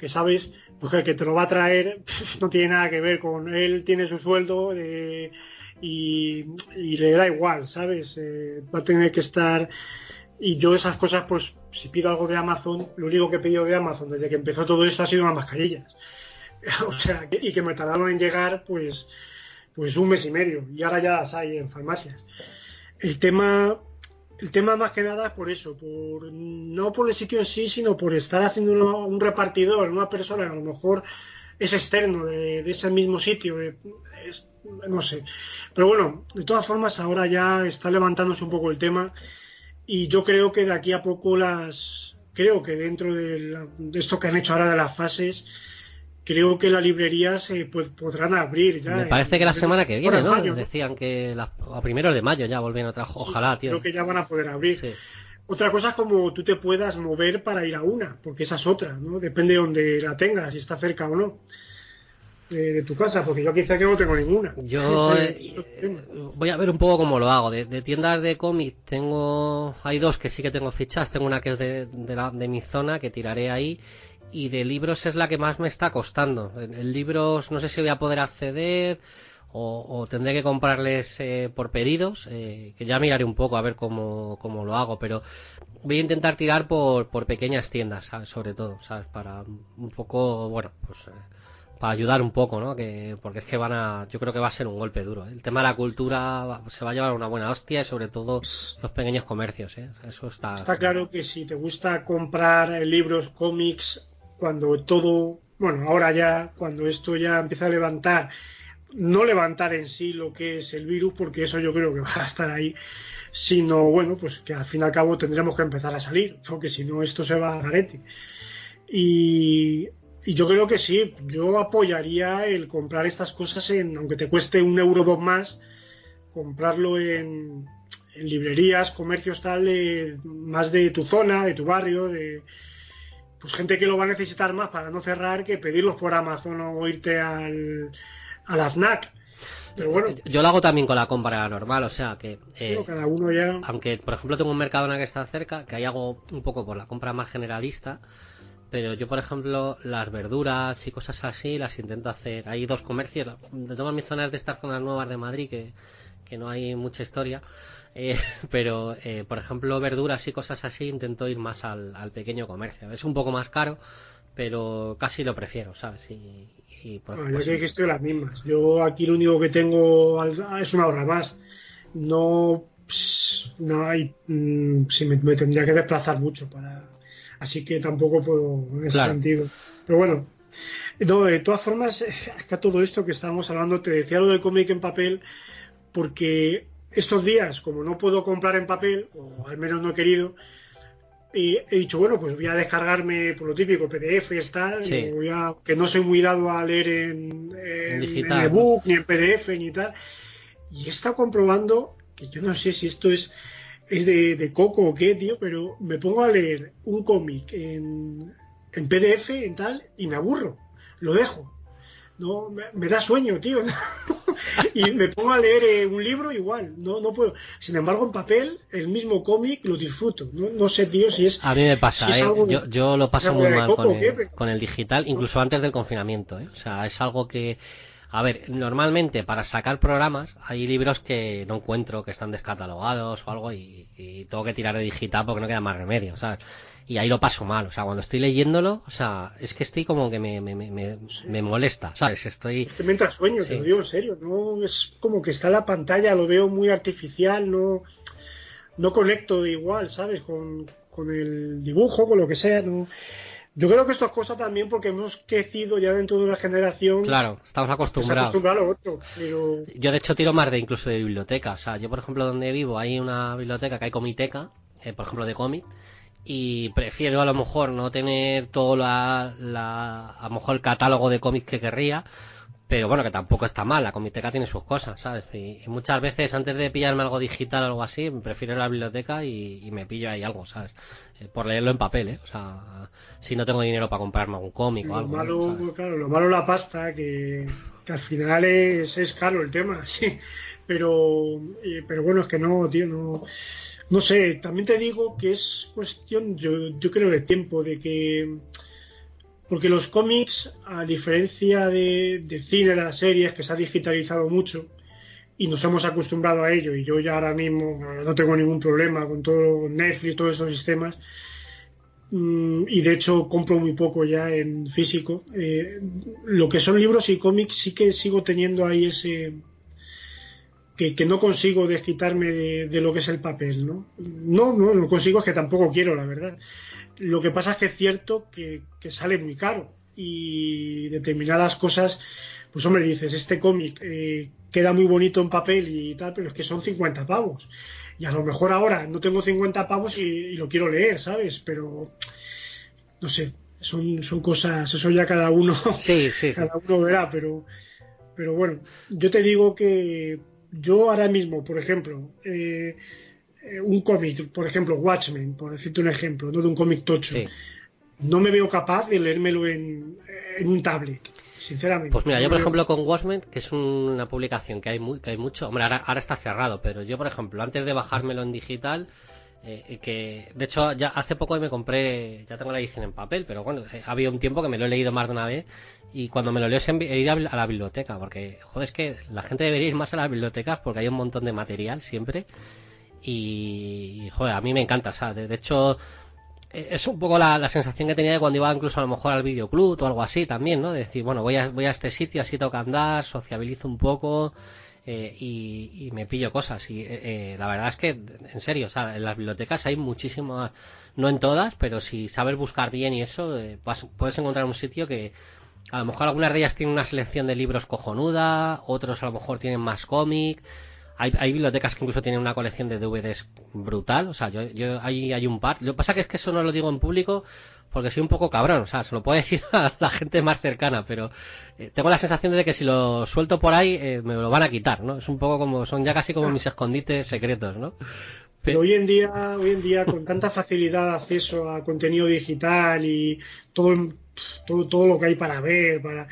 D: que sabes pues, que- que te lo va a traer, no tiene nada que ver con él, tiene su sueldo eh, y, y le da igual, ¿sabes? Eh, va a tener que estar... Y yo esas cosas, pues si pido algo de Amazon, lo único que he pedido de Amazon desde que empezó todo esto ha sido unas mascarillas. o sea, y que me tardaron en llegar, pues, pues un mes y medio. Y ahora ya las hay en farmacias. El tema, el tema más que nada es por eso, por no por el sitio en sí, sino por estar haciendo un repartidor, una persona que a lo mejor es externo de, ese mismo sitio, no sé. Pero bueno, de todas formas ahora ya está levantándose un poco el tema Y yo creo que de aquí a poco las. Creo que dentro de, de esto que han hecho ahora de las fases, creo que las librerías se podrán abrir ya.
C: Me parece que la semana que viene, ¿no?
D: mayo,
C: Decían que la- a primeros de mayo ya volvían otra. Ojalá, tío.
D: Creo que ya van a poder abrir.
C: Sí.
D: Otra cosa es como tú te puedas mover para ir a una, porque esa es otra, ¿no? Depende de donde la tengas, si está cerca o no de, de tu casa, porque yo aquí cerca no tengo ninguna.
C: Yo eh,
D: tema.
C: voy a ver un poco cómo lo hago. De, de tiendas de cómic tengo, hay dos que sí que tengo fichas. Tengo una que es de, de, la- de mi zona que tiraré ahí. Y de libros es la que más me está costando. En, libros no sé si voy a poder acceder o, tendré que comprarles eh, por pedidos. eh, que ya miraré un poco a ver cómo, cómo lo hago. Pero voy a intentar tirar por, por pequeñas tiendas, sobre todo, ¿sabes? Para un poco, bueno, pues eh, para ayudar un poco, ¿no? Que, porque es que van a, yo creo que va a ser un golpe duro. ¿eh? El tema de la cultura va- se va a llevar una buena hostia y sobre todo los pequeños comercios, ¿eh? Eso está.
D: Está claro que si te gusta comprar eh, libros, cómics, cuando todo, bueno, ahora ya, cuando esto ya empieza a levantar, no levantar en sí lo que es el virus, porque eso yo creo que va a estar ahí, sino, bueno, pues que al fin y al cabo tendremos que empezar a salir, porque si no esto se va a garete. Y, yo creo que sí, yo apoyaría el comprar estas cosas en, aunque te cueste un euro o dos más, comprarlo en, en librerías, comercios tal, de, más de tu zona, de tu barrio, de pues gente que lo va a necesitar más para no cerrar que pedirlos por Amazon o irte al, a la FNAC. Pero bueno,
C: Yo lo hago también con la compra normal, o sea que. eh,
D: cada uno ya.
C: aunque por ejemplo tengo un Mercadona que está cerca, que ahí hago un poco por la compra más generalista, pero yo por ejemplo las verduras y cosas así las intento hacer. Hay dos comercios, de todas mis zonas de estas zonas nuevas de Madrid que, que no hay mucha historia, eh, pero eh, por ejemplo verduras y cosas así intento ir más al, al pequeño comercio. Es un poco más caro, pero casi lo prefiero, ¿sabes? Y, y, pues,
D: Bueno, yo
C: pues,
D: aquí que estoy las mismas. Yo aquí lo único que tengo al- es una hora más. No, pss, no hay, mm, si me, me tendría que desplazar mucho para, así que tampoco puedo en ese
C: Claro.
D: sentido. Pero bueno, no, de todas formas, es que a todo esto que estábamos hablando, te decía lo del cómic en papel, porque estos días, como no puedo comprar en papel, o al menos no he querido, y he dicho, bueno, pues voy a descargarme por lo típico, PDF, tal,
C: Sí.
D: y voy a- que no soy muy dado a leer en, en, en ebook, ni en PDF, ni tal. Y he estado comprobando que yo no sé si esto es, es de, de coco o qué, tío, pero me pongo a leer un cómic en, en PDF, en tal, y me aburro. Lo dejo. No, me, me da sueño, tío. y me pongo a leer eh, un libro igual. No, no puedo. Sin embargo, en papel, el mismo cómic lo disfruto. No, no sé, tío, si es.
C: A mí me pasa,
D: si
C: ¿eh?
D: algo-
C: yo, yo lo paso muy mal con el, con el digital, incluso antes del confinamiento, ¿eh? O sea, es algo que... A ver, normalmente para sacar programas hay libros que no encuentro, que están descatalogados o algo y, y tengo que tirar de digital porque no queda más remedio, ¿sabes? Y ahí lo paso mal, o sea, cuando estoy leyéndolo, o sea, es que estoy como que me, me, me, me- me molesta, ¿sabes? Estoy...
D: Es que me entra sueño,
C: Sí.
D: te lo digo en serio. No es como que está en la pantalla, lo veo muy artificial, no, no conecto de igual, ¿sabes? Con, con el dibujo, con lo que sea. No. Yo creo que esto es cosa también porque hemos crecido ya dentro de una generación
C: Claro, estamos acostumbrados.
D: acostumbra a lo otro. Pero
C: Yo de hecho tiro más de incluso de biblioteca. O sea, yo por ejemplo donde vivo hay una biblioteca que hay comiteca, eh, por ejemplo de cómic, y prefiero a lo mejor no tener todo la, la- a lo mejor el catálogo de cómics que querría, pero bueno, que tampoco está mal, la comiteca tiene sus cosas, ¿sabes? Y, y muchas veces antes de pillarme algo digital o algo así, prefiero ir a la biblioteca y, y me pillo ahí algo, ¿sabes? Eh, por leerlo en papel, ¿eh? O sea, si no tengo dinero para comprarme algún cómic o algo.
D: malo,
C: ¿sabes?
D: claro, lo malo la pasta, que, que al final es, es caro el tema, sí. Pero, eh, pero bueno, es que no, tío, no. No sé, también te digo que es cuestión, yo, yo creo, de tiempo, de que. Porque los cómics, a diferencia de, cine, de las series, que se ha digitalizado mucho y nos hemos acostumbrado a ello, y yo ya ahora mismo no tengo ningún problema con todo Netflix, todos esos sistemas, Mm, y de hecho compro muy poco ya en físico. Eh, lo que son libros y cómics sí que sigo teniendo ahí ese que, no consigo desquitarme de, lo que es el papel, ¿no? No, no, no consigo, es que tampoco quiero, la verdad. Lo que pasa es que es cierto que, que sale muy caro y determinadas cosas, pues hombre, dices, este cómic eh, queda muy bonito en papel y tal, pero es que son 50 pavos. Y a lo mejor ahora no tengo 50 pavos y, y lo quiero leer, ¿sabes? Pero, no sé, son, son cosas, eso ya cada uno,
C: Sí, sí, sí.
D: cada uno verá, pero, pero bueno, yo te digo que yo ahora mismo, por ejemplo, eh, eh, un cómic, por ejemplo, Watchmen, por decirte un ejemplo, no de un cómic tocho,
C: Sí.
D: no me veo capaz de leérmelo en, en un tablet, sinceramente.
C: Pues mira, yo por ejemplo con Watchmen, que es una publicación que hay, muy, que hay mucho, hombre, ahora, ahora está cerrado, pero yo por ejemplo, antes de bajármelo en digital, eh, que de hecho ya hace poco me compré, ya tengo la edición en papel, pero bueno, eh, ha habido un tiempo que me lo he leído más de una vez y cuando me lo leo he ido a la biblioteca, porque joder, es que la gente debería ir más a las bibliotecas porque hay un montón de material siempre y, joder, a mí me encanta, o sea, de, hecho eh, es un poco la, la sensación que tenía de cuando iba incluso a lo mejor al videoclub o algo así también, ¿no? De decir, bueno, voy a, voy a este sitio, así toca andar, sociabilizo un poco eh, y, y me pillo cosas. Y eh, eh, la verdad es que, en serio, o sea, en las bibliotecas hay muchísimas, no en todas, pero si sabes buscar bien y eso, eh, vas- puedes encontrar un sitio que a lo mejor algunas de ellas tienen una selección de libros cojonuda, otros a lo mejor tienen más cómic. Hay, hay bibliotecas que incluso tienen una colección de DVDs brutal, o sea, yo, yo ahí hay un par. Lo que pasa que es que eso no lo digo en público porque soy un poco cabrón, o sea, se lo puedo decir a la gente más cercana, pero eh, tengo la sensación de que si lo suelto por ahí eh, me lo van a quitar, ¿no? Es un poco como, son ya casi como mis escondites secretos, ¿no?
D: Pero hoy en día, hoy en día con tanta facilidad de acceso a contenido digital y todo, todo, todo lo que hay para ver, para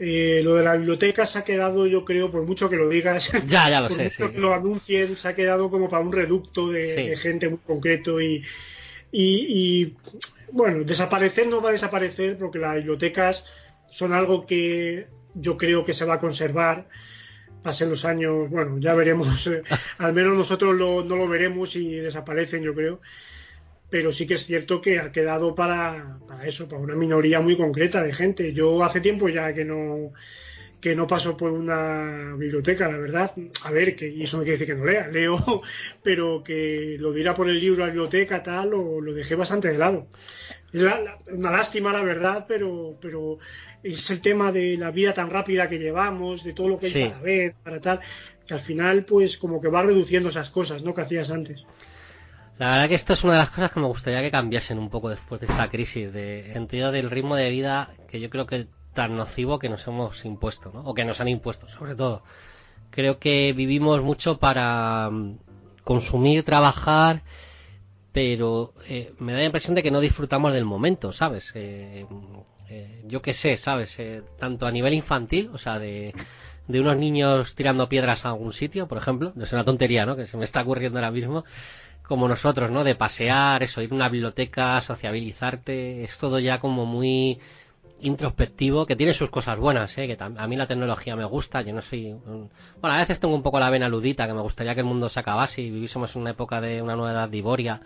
D: eh, lo de la biblioteca se ha quedado, yo creo, por mucho que lo digas,
C: Ya, ya lo
D: por
C: sé,
D: mucho
C: sí.
D: que lo anuncien, se ha quedado como para un reducto de,
C: Sí.
D: de gente muy concreto y, y, y, bueno, desaparecer no va a desaparecer porque las bibliotecas son algo que yo creo que se va a conservar. Pasen los años, bueno, ya veremos. al menos nosotros lo- no lo veremos y desaparecen, yo creo. Pero sí que es cierto que ha quedado para, para eso, para una minoría muy concreta de gente. Yo hace tiempo ya que no que no paso por una biblioteca, la verdad. A ver, que y eso no quiere decir que no lea, leo, pero que lo dirá por el libro a la biblioteca, tal, lo, lo dejé bastante de lado. Es la- la- una lástima, la verdad, pero, pero es el tema de la vida tan rápida que llevamos, de todo lo que hay
C: Sí.
D: para ver, para tal, que al final, pues, como que va reduciendo esas cosas, ¿no? Que hacías antes.
C: La verdad que esto es una de las cosas que me gustaría que cambiasen un poco después de esta crisis, de sentido del ritmo de vida que yo creo que tan nocivo que nos hemos impuesto, ¿no? O que nos han impuesto, sobre todo. Creo que vivimos mucho para mm, consumir, trabajar, pero eh, me da la impresión de que no disfrutamos del momento, ¿sabes? Eh, eh, yo qué sé, ¿sabes? Eh, tanto a nivel infantil, o sea, de, de unos niños tirando piedras a algún sitio, por ejemplo, es una tontería, ¿no? Que se me está ocurriendo ahora mismo, como nosotros, ¿no? De pasear, eso, ir a una biblioteca, sociabilizarte, es todo ya como muy introspectivo, que tiene sus cosas buenas, ¿eh? que a mí la tecnología me gusta, yo no soy... un- Bueno, a veces tengo un poco la vena ludita, que me gustaría que el mundo se acabase y viviésemos en una época de una nueva edad de Iboria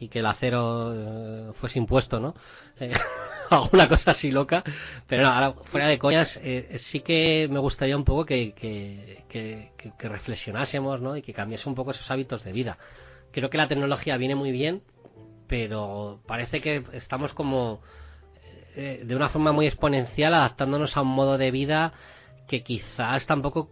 C: y que el acero eh, fuese impuesto, ¿no? Eh, alguna cosa así loca, pero no, ahora fuera de coñas, eh, sí que me gustaría un poco que, que, que- que reflexionásemos, ¿no? Y que cambiase un poco esos hábitos de vida. Creo que la tecnología viene muy bien, pero parece que estamos como eh, de una forma muy exponencial adaptándonos a un modo de vida que quizás tampoco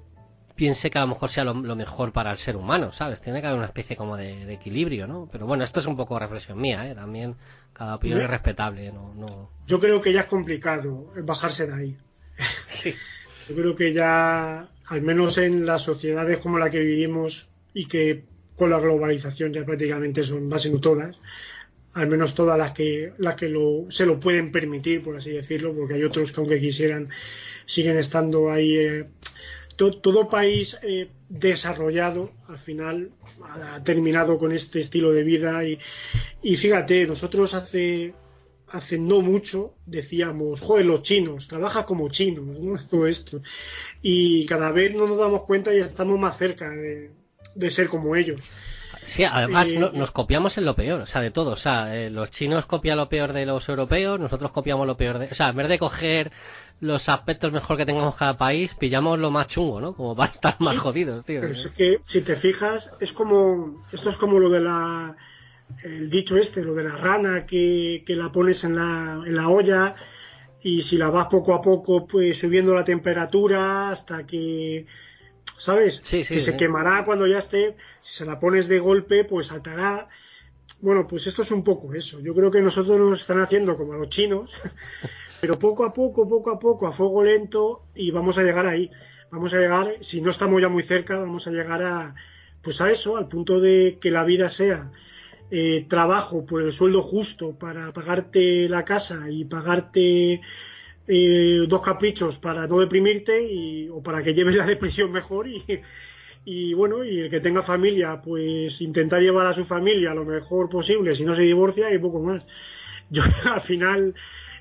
C: piense que a lo mejor sea lo, lo mejor para el ser humano, ¿sabes? Tiene que haber una especie como de, de equilibrio, ¿no? Pero bueno, esto es un poco reflexión mía, ¿eh? También cada opinión es respetable, ¿no? no...
D: Yo creo que ya es complicado bajarse de ahí.
C: Sí.
D: Yo creo que ya, al menos en las sociedades como la que vivimos y que con la globalización ya prácticamente son, va siendo todas, al menos todas las que, las que lo, se lo pueden permitir, por así decirlo, porque hay otros que aunque quisieran siguen estando ahí. eh, to- todo país eh, desarrollado al final ha terminado con este estilo de vida y, y fíjate, nosotros hace hace no mucho decíamos, joder, los chinos, trabaja como chinos, ¿no? todo esto. Y cada vez no nos damos cuenta y estamos más cerca de, de ser como ellos.
C: Sí, además
D: Eh,
C: no- nos copiamos en lo peor, o sea, de todo. O sea, eh, los chinos copian lo peor de los europeos, nosotros copiamos lo peor de... O sea, en vez de coger los aspectos mejor que tengamos cada país, pillamos lo más chungo, ¿no? Como para estar más
D: Sí,
C: jodidos, tío.
D: Pero es que si te fijas, es como, esto es como lo de la, el dicho este, lo de la rana que, que la pones en la, en la olla y si la vas poco a poco, pues subiendo la temperatura hasta que ¿sabes?
C: Sí, sí,
D: que se
C: sí.
D: quemará cuando ya esté, si se la pones de golpe, pues saltará. Bueno, pues esto es un poco eso. Yo creo que nosotros nos están haciendo como a los chinos, pero poco a poco, poco a poco, a fuego lento, y vamos a llegar ahí. Vamos a llegar, si no estamos ya muy cerca, vamos a llegar a, pues a eso, al punto de que la vida sea eh, trabajo por el sueldo justo para pagarte la casa y pagarte eh, dos caprichos para no deprimirte y, o para que lleves la depresión mejor y, y bueno, y el que tenga familia, pues intentar llevar a su familia lo mejor posible si no se divorcia y poco más. Yo al final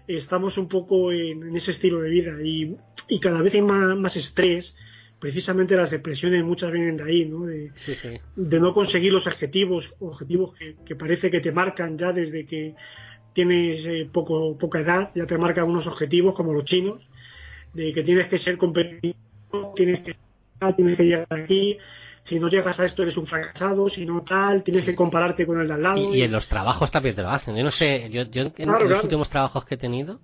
D: estamos un poco en, en ese estilo de vida y, y cada vez hay más, más estrés. Precisamente las depresiones muchas vienen de ahí, ¿no? De,
C: Sí, sí.
D: de no conseguir los objetivos, objetivos que, que parece que te marcan ya desde que tienes eh, poco, poca edad, ya te marcan unos objetivos como los chinos, de que tienes que ser competitivo, tienes que, tienes que llegar aquí, si no llegas a esto eres un fracasado, si no tal, tienes que compararte con el de al lado.
C: Y, y en los trabajos también te lo hacen. Yo no sé, yo, yo en, en los
D: claro.
C: últimos trabajos que he tenido,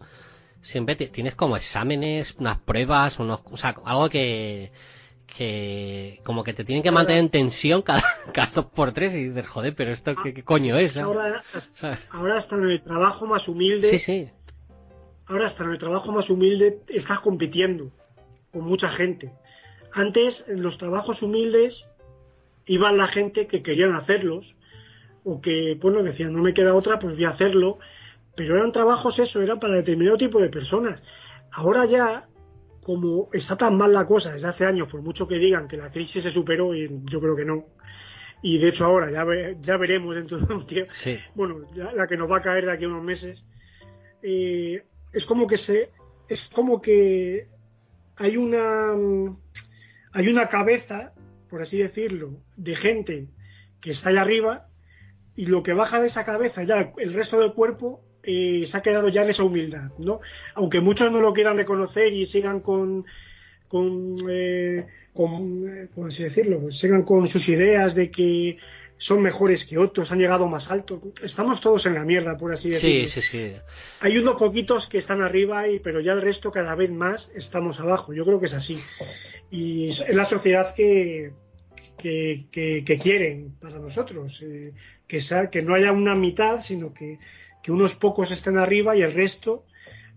C: siempre tienes como exámenes, unas pruebas, unos, o sea, algo que, que como que te tienen que mantener en tensión cada, cada dos por tres y dices, joder, pero esto qué, qué coño es,
D: que
C: ¿no?
D: ahora,
C: sea,
D: ahora hasta en el trabajo más humilde,
C: sí, sí.
D: ahora hasta en el trabajo más humilde estás compitiendo con mucha gente. Antes, en los trabajos humildes, iban la gente que querían hacerlos, o que, bueno, decían, no me queda otra, pues voy a hacerlo. Pero eran trabajos, eso, era para determinado tipo de personas. Ahora ya, como está tan mal la cosa desde hace años, por mucho que digan que la crisis se superó, y yo creo que no. Y de hecho ahora ya, ve- ya veremos dentro de un tiempo,
C: Sí.
D: bueno, ya la que nos va a caer de aquí a unos meses, eh, es como que se, es como que hay una, mm, hay una cabeza, por así decirlo, de gente que está allá arriba y lo que baja de esa cabeza ya el resto del cuerpo eh, se ha quedado ya en esa humildad, ¿no? Aunque muchos no lo quieran reconocer y sigan con con, eh, con eh, ¿cómo así decirlo? Pues sigan con sus ideas de que son mejores que otros, han llegado más alto. Estamos todos en la mierda, por así decirlo.
C: Sí, sí, sí.
D: Hay unos poquitos que están arriba, y, pero ya el resto cada vez más estamos abajo. Yo creo que es así. Y es la sociedad que, que, que- que quieren para nosotros. eh, que, sea, que no haya una mitad, sino que, que unos pocos estén arriba y el resto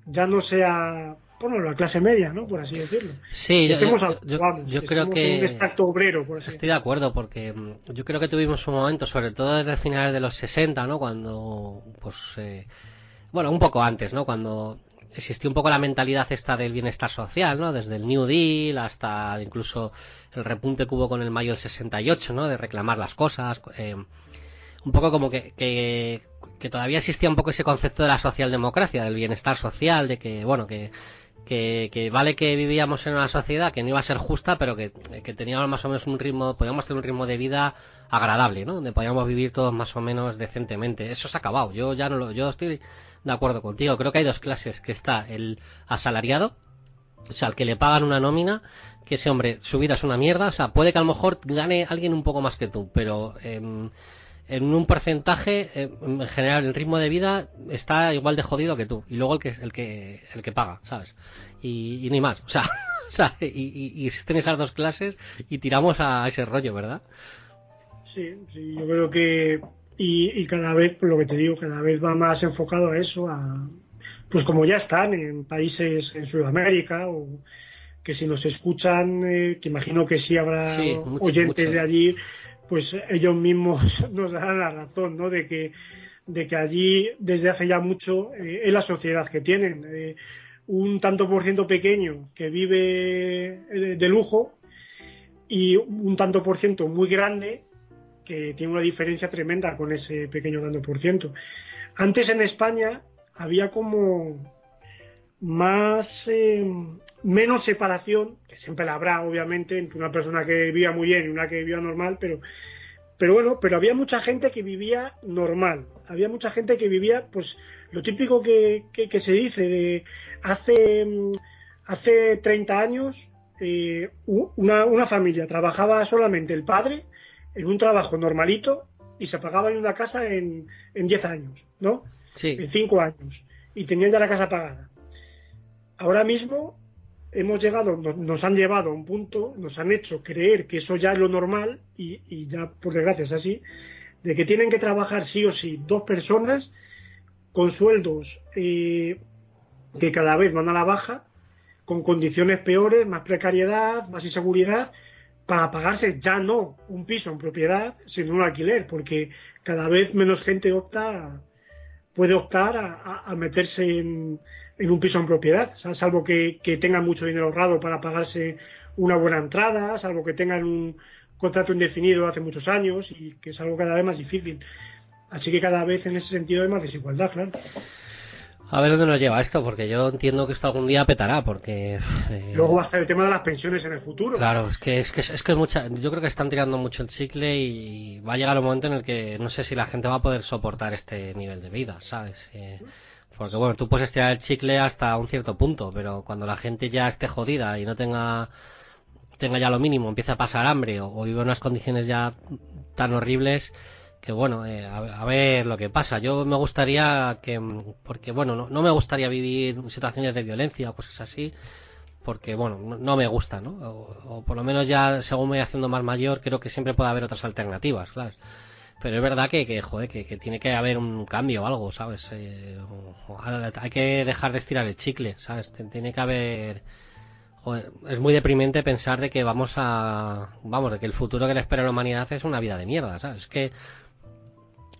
D: ya no sea, bueno, la clase media, ¿no? Por así decirlo.
C: Sí, yo,
D: Estemos
C: yo-
D: a-
C: yo-
D: vamos,
C: yo
D: que
C: creo
D: en un
C: que
D: extracto obrero, por así
C: estoy de acuerdo porque mm, yo creo que tuvimos un momento, sobre todo desde finales de los 60, ¿no? Cuando, pues, eh, bueno, un poco antes, ¿no? Cuando existió un poco la mentalidad esta del bienestar social, ¿no? Desde el New Deal hasta incluso el repunte que hubo con el mayo del 68, ¿no? De reclamar las cosas. eh, un poco como que, que, todavía existía un poco ese concepto de la socialdemocracia, del bienestar social, de que, bueno, que, que, que vale que vivíamos en una sociedad que no iba a ser justa, pero que, teníamos más o menos un ritmo, podíamos tener un ritmo de vida agradable, ¿no? Donde podíamos vivir todos más o menos decentemente. Eso se ha acabado. Yo ya no lo, yo estoy de acuerdo contigo. Creo que hay dos clases, que está el asalariado, o sea, al que le pagan una nómina, que ese hombre, su vida es una mierda, o sea, puede que a lo mejor gane alguien un poco más que tú, pero em, en un porcentaje, em, en general, el ritmo de vida está igual de jodido que tú, y luego el que el que el que paga, ¿sabes? Y, y ni más, o sea, o sea, y, y- y existen esas dos clases y tiramos a ese rollo, ¿verdad?
D: Sí, sí, yo creo que y, y cada vez, por lo que te digo, cada vez va más enfocado a eso, a pues como ya están en países en Sudamérica o que si nos escuchan, eh, que imagino que sí habrá
C: Sí, mucho,
D: oyentes
C: mucho.
D: de allí, pues ellos mismos nos darán la razón, ¿no? De que de que allí desde hace ya mucho eh, es la sociedad que tienen. eh, un tanto por ciento pequeño que vive eh, de lujo y un tanto por ciento muy grande que tiene una diferencia tremenda con ese pequeño tanto por ciento. Antes en España había como más eh, menos separación, que siempre la habrá obviamente entre una persona que vivía muy bien y una que vivía normal, pero pero bueno, pero había mucha gente que vivía normal, había mucha gente que vivía pues lo típico que, que- que se dice de hace mm, hace 30 años eh, una, una familia trabajaba solamente el padre en un trabajo normalito y se pagaba en una casa en, en 10 años, ¿no?
C: Sí,
D: En 5 años. Y tenían ya la casa pagada. Ahora mismo hemos llegado, nos, nos han llevado a un punto, nos han hecho creer que eso ya es lo normal y, ya por desgracia es así, de que tienen que trabajar sí o sí dos personas con sueldos eh, que cada vez van a la baja, con condiciones peores, más precariedad, más inseguridad, para pagarse ya no un piso en propiedad, sino un alquiler, porque cada vez menos gente opta, puede optar a- a meterse en, en un piso en propiedad, sal- salvo que, que tengan mucho dinero ahorrado para pagarse una buena entrada, salvo que tengan un contrato indefinido hace muchos años y que es algo cada vez más difícil. Así que cada vez en ese sentido hay más desigualdad, claro.
C: A ver dónde nos lleva esto, porque yo entiendo que esto algún día petará, porque... eh,
D: Luego va a estar el tema de las pensiones en el futuro.
C: Claro, es que es que es que mucha, yo creo que están tirando mucho el chicle y va a llegar un momento en el que no sé si la gente va a poder soportar este nivel de vida, ¿sabes? Eh, porque bueno, tú puedes estirar el chicle hasta un cierto punto, pero cuando la gente ya esté jodida y no tenga tenga ya lo mínimo, empiece a pasar hambre o, vive unas condiciones ya tan horribles que bueno, eh, a, a ver lo que pasa. Yo me gustaría que, porque bueno, no, no me gustaría vivir situaciones de violencia o cosas así, porque bueno, no, me gusta, ¿no? O, o por lo menos ya según me voy haciendo más mayor, creo que siempre puede haber otras alternativas, claro. Pero es verdad que, que joder, que, que tiene que haber un cambio o algo, ¿sabes? Eh, hay que dejar de estirar el chicle, ¿sabes? Tiene que haber... joder, es muy deprimente pensar de que vamos a... Vamos, de que el futuro que le espera a la humanidad es una vida de mierda, ¿sabes? Es que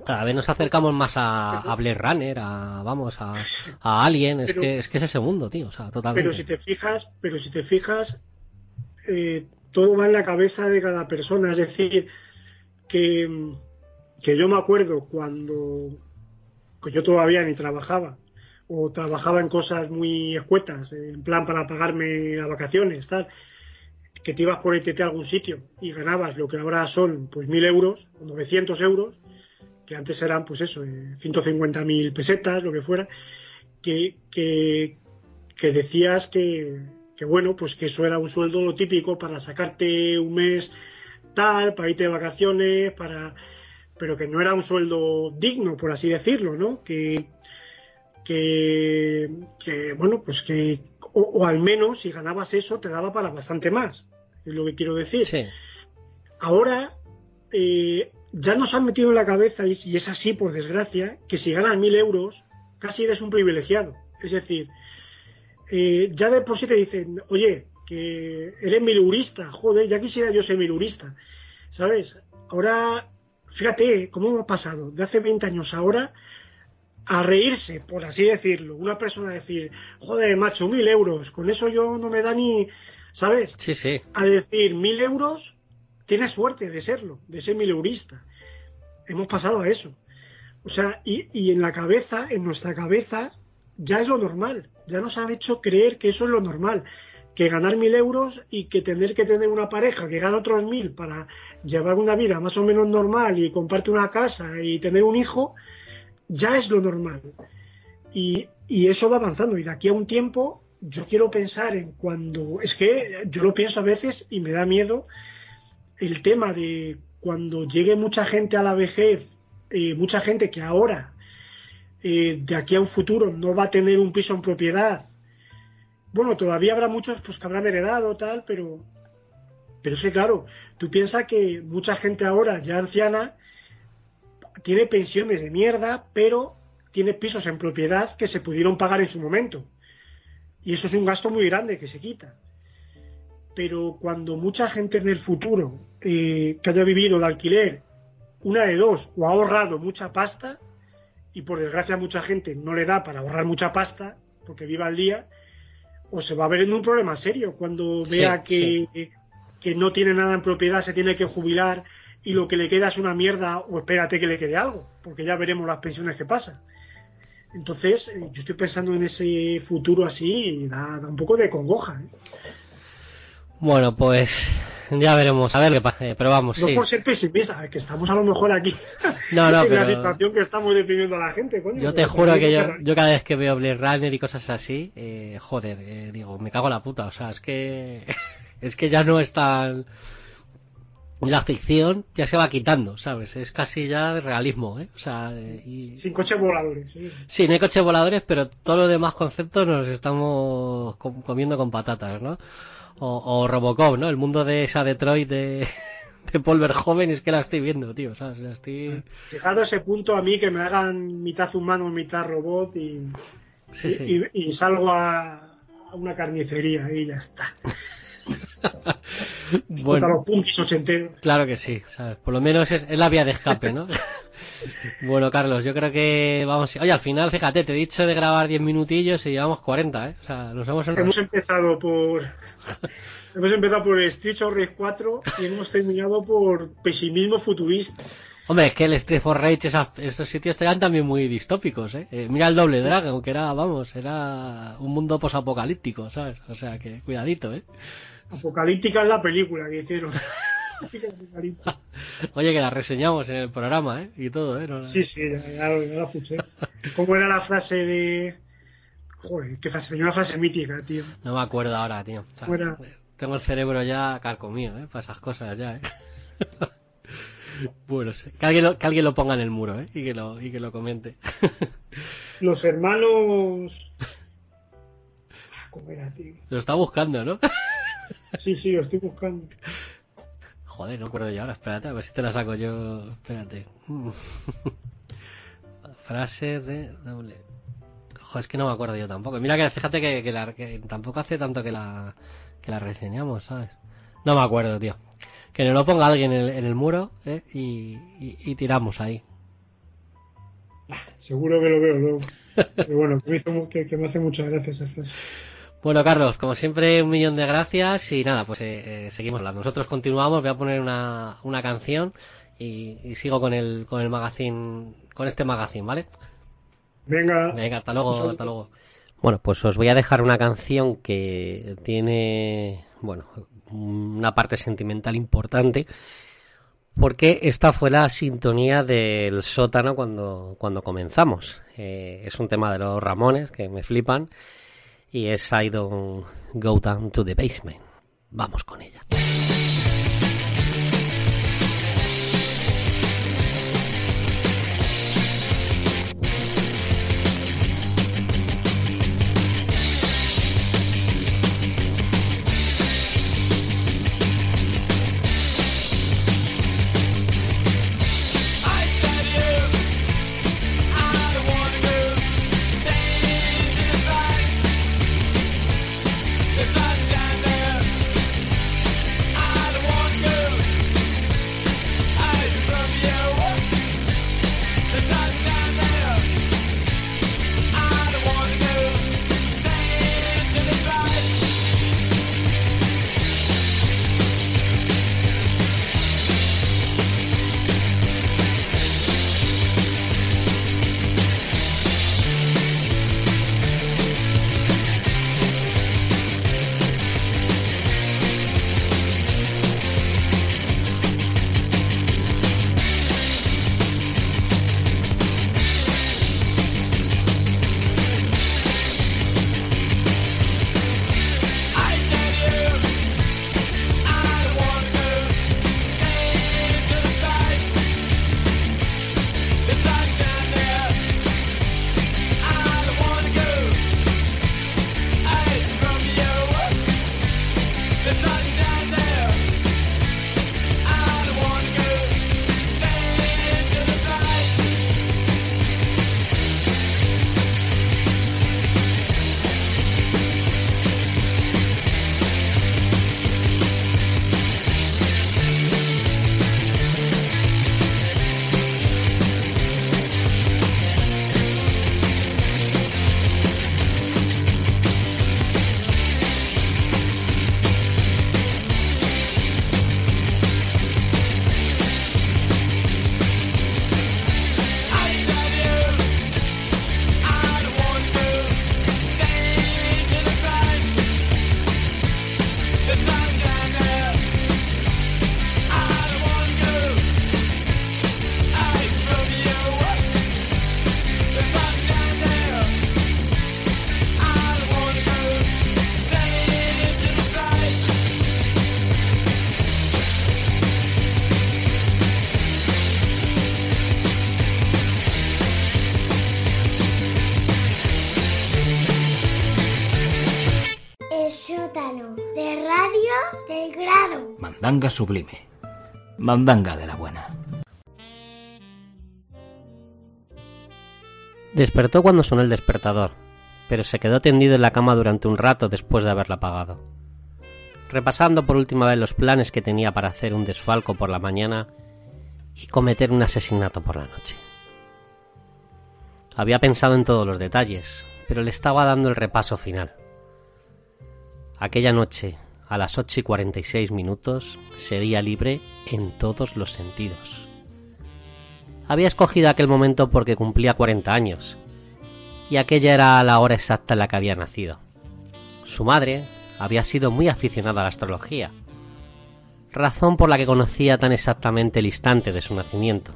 C: cada vez nos acercamos más a, a Blade Runner, a... Vamos, a, a Alien, es
D: Pero-
C: que, es que es ese mundo, tío, o sea, totalmente.
D: Pero si te fijas, pero si te fijas, eh, todo va en la cabeza de cada persona. Es decir, que, que yo me acuerdo cuando yo todavía ni trabajaba o trabajaba en cosas muy escuetas, en plan para pagarme las vacaciones, tal, que te ibas por ETT a algún sitio y ganabas lo que ahora son pues mil euros, o 900 euros, que antes eran pues eso, eh, 150.000 pesetas, lo que fuera, que, que, que decías que, que bueno, pues que eso era un sueldo típico para sacarte un mes tal, para irte de vacaciones, para pero que no era un sueldo digno, por así decirlo, ¿no? Que, que, que, bueno, pues que, o, o al menos si ganabas eso te daba para bastante más, es lo que quiero decir.
C: Sí.
D: Ahora eh, ya nos han metido en la cabeza, y, y es así por desgracia, que si ganas mil euros casi eres un privilegiado. Es decir, eh, ya de por sí te dicen, oye, que eres milurista, joder, ya quisiera yo ser milurista, ¿sabes? Ahora, fíjate cómo me ha pasado, de hace 20 años ahora, a reírse, por así decirlo, una persona decir, joder, macho, mil euros, con eso yo no me da ni, ¿sabes?
C: Sí, sí.
D: A decir, mil euros, tienes suerte de serlo, de ser mileurista. Hemos pasado a eso. O sea, y, y en la cabeza, en nuestra cabeza, ya es lo normal. Ya nos han hecho creer que eso es lo normal. Que ganar mil euros y que tener que tener una pareja que gana otros mil para llevar una vida más o menos normal y comprarte una casa y tener un hijo, ya es lo normal. Y, y eso va avanzando. Y de aquí a un tiempo, yo quiero pensar en cuando. Es que yo lo pienso a veces y me da miedo el tema de cuando llegue mucha gente a la vejez, eh, mucha gente que ahora, eh, de aquí a un futuro, no va a tener un piso en propiedad. Bueno, todavía habrá muchos pues, que habrán heredado, tal, pero. Pero es que, claro, tú piensas que mucha gente ahora, ya anciana, tiene pensiones de mierda, pero tiene pisos en propiedad que se pudieron pagar en su momento. Y eso es un gasto muy grande que se quita. Pero cuando mucha gente en el futuro eh, que haya vivido el alquiler, una de dos, o ha ahorrado mucha pasta, y por desgracia mucha gente no le da para ahorrar mucha pasta, porque viva al día, o se va a ver en un problema serio cuando
C: Sí,
D: vea que, que no tiene nada en propiedad, se tiene que jubilar y lo que le queda es una mierda, o espérate que le quede algo, porque ya veremos las pensiones que pasa. Entonces, eh, yo estoy pensando en ese futuro así y da, da un poco de congoja. ¿eh?
C: Bueno, pues ya veremos, a ver qué pasa. eh, Pero vamos,
D: No
C: sí.
D: por ser pesimista, que estamos a lo mejor aquí
C: No, no,
D: en la situación que estamos deprimiendo a la gente. Coño,
C: Yo te juro que yo, cada vez que veo Blade Runner y cosas así, eh, joder, eh, digo, me cago en la puta. O sea, es que es que ya no es tan la ficción ya se va quitando, ¿sabes? Es casi ya de realismo, ¿eh? O sea, eh, y...
D: Sin coches voladores. ¿sí?
C: Sí, no hay coches voladores, pero todos los demás conceptos nos estamos com- comiendo con patatas, ¿no? O, o Robocop, ¿no? El mundo de esa Detroit de, de Paul Verhoeven es que la estoy viendo, tío, ¿sabes? La estoy...
D: Llegado a ese punto a mí que me hagan mitad humano, mitad robot y,
C: Sí,
D: y-
C: sí.
D: y- y salgo a, a una carnicería y ya está.
C: Bueno,
D: los punkis ochenteros.
C: claro que sí, ¿sabes? Por lo menos es, es la vía de escape, ¿no? bueno, Carlos, yo creo que vamos... Oye, al final, fíjate, te he dicho de grabar 10 minutillos y llevamos 40, ¿eh? O sea, nos hemos...
D: Hemos empezado por. Hemos empezado por Street of Rage 4 y hemos terminado por pesimismo futurista.
C: Hombre, es que el Street for Rage, esas- esos sitios eran también muy distópicos, ¿eh? Eh, Mira el Doble Dragon, que era, vamos, era un mundo posapocalíptico, ¿sabes? O sea que, cuidadito, ¿eh?
D: Apocalíptica es la película que hicieron.
C: Oye, que la reseñamos en el programa, ¿eh? Y todo, ¿eh? No-
D: Sí, sí, ya, ya, ya la puse. ¿Cómo era la frase de.? Joder, que frase, tenía una frase mítica, tío.
C: No me acuerdo ahora, tío. O sea,
D: Fuera.
C: tengo el cerebro ya carcomido, ¿eh? Para esas cosas ya, ¿eh? bueno, que, alguien lo, que alguien lo ponga en el muro, ¿eh? Y que lo, y que lo comente.
D: Los hermanos. Ah, ¿Cómo era, tío?
C: lo está buscando, ¿no?
D: Sí, sí, lo estoy buscando.
C: Joder, no acuerdo yo ahora, espérate, a ver si te la saco yo. Espérate. Frase de doble. Joder, es que no me acuerdo yo tampoco. Mira que fíjate que, que la- que tampoco hace tanto que la, que la reseñamos, ¿sabes? No me acuerdo, tío. Que nos lo ponga alguien en el, en el muro ¿eh? y, y- y tiramos ahí.
D: Seguro que lo veo luego. Pero bueno, que me, hizo mu- que, que me hace muchas gracias esa frase.
C: Bueno, Carlos, como siempre, un millón de gracias y nada, pues eh, eh, seguimos hablando. Nosotros continuamos, voy a poner una, una canción y, y sigo con el, con el magazine, con este magazine, ¿vale?
D: Venga.
C: Venga, hasta luego, hasta luego. Bueno, pues os voy a dejar una canción que tiene, bueno, una parte sentimental importante, porque esta fue la sintonía del sótano cuando, cuando comenzamos. Eh, es un tema de los Ramones que me flipan y es I don't go down to the basement. Vamos con ella.
B: Mandanga sublime. Mandanga de la buena.
C: Despertó cuando sonó el despertador, pero se quedó tendido en la cama durante un rato después de haberla apagado. Repasando por última vez los planes que tenía para hacer un desfalco por la mañana y cometer un asesinato por la noche. Había pensado en todos los detalles, pero le estaba dando el repaso final. Aquella noche, a las 8 y 46 minutos, sería libre en todos los sentidos. Había escogido aquel momento porque cumplía 40 años, y aquella era la hora exacta en la que había nacido. Su madre había sido muy aficionada a la astrología, razón por la que conocía tan exactamente el instante de su nacimiento.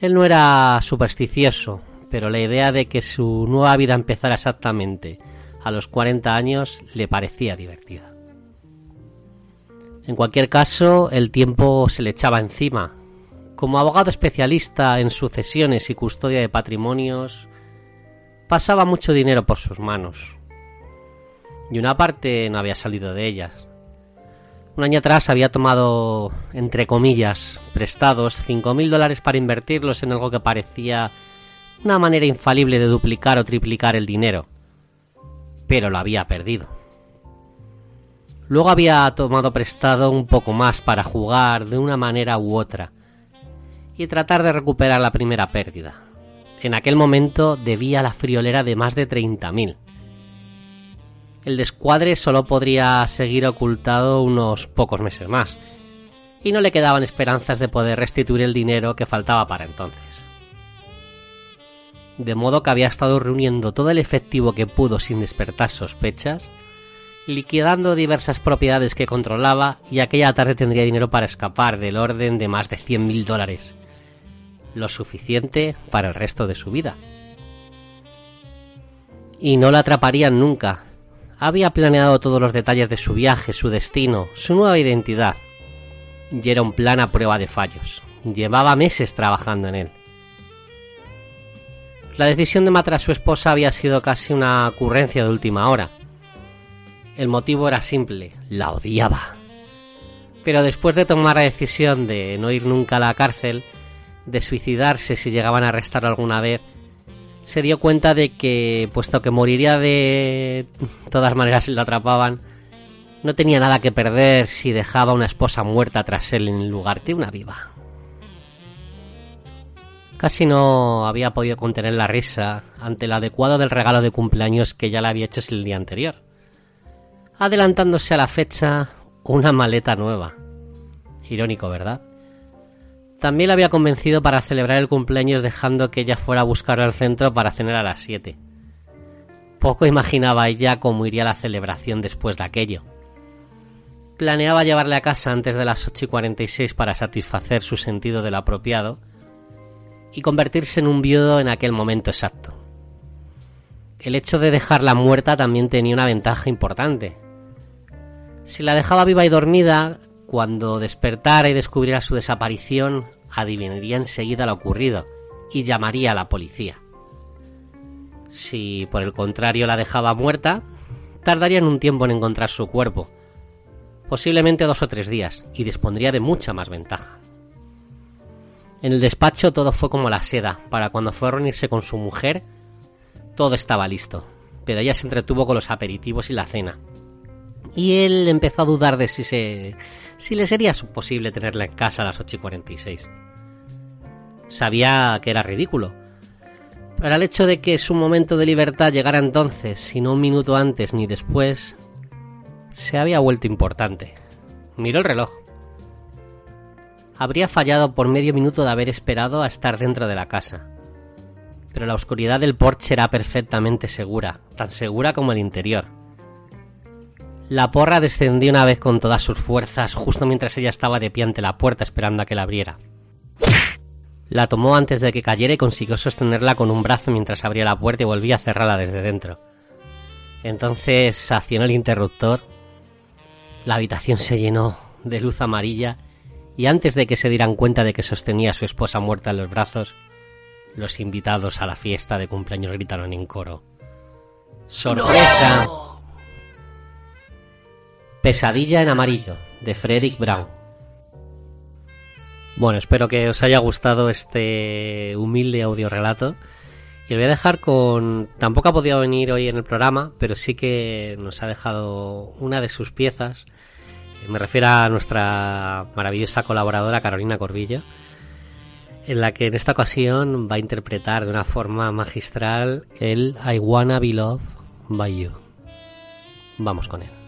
C: Él no era supersticioso, pero la idea de que su nueva vida empezara exactamente a los 40 años le parecía divertida. En cualquier caso, el tiempo se le echaba encima. Como abogado especialista en sucesiones y custodia de patrimonios, pasaba mucho dinero por sus manos. Y una parte no había salido de ellas. Un año atrás había tomado, entre comillas, prestados 5.000 dólares para invertirlos en algo que parecía una manera infalible de duplicar o triplicar el dinero. Pero lo había perdido. Luego había tomado prestado un poco más para jugar de una manera u otra y tratar de recuperar la primera pérdida. En aquel momento debía la friolera de más de 30.000. El descuadre solo podría seguir ocultado unos pocos meses más, y no le quedaban esperanzas de poder restituir el dinero que faltaba para entonces. De modo que había estado reuniendo todo el efectivo que pudo sin despertar sospechas, liquidando diversas propiedades que controlaba y aquella tarde tendría dinero para escapar del orden de más de 100.000 dólares, lo suficiente para el resto de su vida. Y no la atraparían nunca. Había planeado todos los detalles de su viaje, su destino, su nueva identidad. Y era un plan a prueba de fallos. Llevaba meses trabajando en él. La decisión de matar a su esposa había sido casi una ocurrencia de última hora. El motivo era simple, la odiaba. Pero después de tomar la decisión de no ir nunca a la cárcel, de suicidarse si llegaban a arrestar alguna vez, se dio cuenta de que, puesto que moriría de todas maneras si la atrapaban, no tenía nada que perder si dejaba una esposa muerta tras él en lugar de una viva. Casi no había podido contener la risa ante el adecuado del regalo de cumpleaños que ya le había hecho el día anterior, adelantándose a la fecha una maleta nueva. Irónico, ¿verdad? También la había convencido para celebrar el cumpleaños dejando que ella fuera a buscarlo al centro para cenar a las 7. Poco imaginaba ella cómo iría la celebración después de aquello. Planeaba llevarle a casa antes de las 8 y 46 para satisfacer su sentido de lo apropiado y convertirse en un viudo en aquel momento exacto. El hecho de dejarla muerta también tenía una ventaja importante. Si la dejaba viva y dormida, cuando despertara y descubriera su desaparición, adivinaría enseguida lo ocurrido y llamaría a la policía. Si por el contrario la dejaba muerta, tardarían un tiempo en encontrar su cuerpo, posiblemente dos o tres días, y dispondría de mucha más ventaja. En el despacho todo fue como la seda, para cuando fue a reunirse con su mujer, todo estaba listo, pero ella se entretuvo con los aperitivos y la cena. Y él empezó a dudar de si se si le sería posible tenerla en casa a las 8 y 46. Sabía que era ridículo, pero el hecho de que su momento de libertad llegara entonces, y no un minuto antes ni después, se había vuelto importante. Miró el reloj. Habría fallado por medio minuto de haber esperado a estar dentro de la casa. Pero la oscuridad del porche era perfectamente segura, tan segura como el interior. La porra descendió una vez con todas sus fuerzas, justo mientras ella estaba de pie ante la puerta esperando a que la abriera. La tomó antes de que cayera y consiguió sostenerla con un brazo mientras abría la puerta y volvía a cerrarla desde dentro. Entonces accionó el interruptor. La habitación se llenó de luz amarilla y antes de que se dieran cuenta de que sostenía a su esposa muerta en los brazos, los invitados a la fiesta de cumpleaños gritaron en coro. ¡Sorpresa! Pesadilla en amarillo, de Frederick Brown. Bueno, espero que os haya gustado este humilde audiorelato. Y os voy a dejar con... Tampoco ha podido venir hoy en el programa, pero sí que nos ha dejado una de sus piezas. Me refiero a nuestra maravillosa colaboradora Carolina Corbillo, en la que en esta ocasión va a interpretar de una forma magistral el I Wanna Be Loved by You. Vamos con él.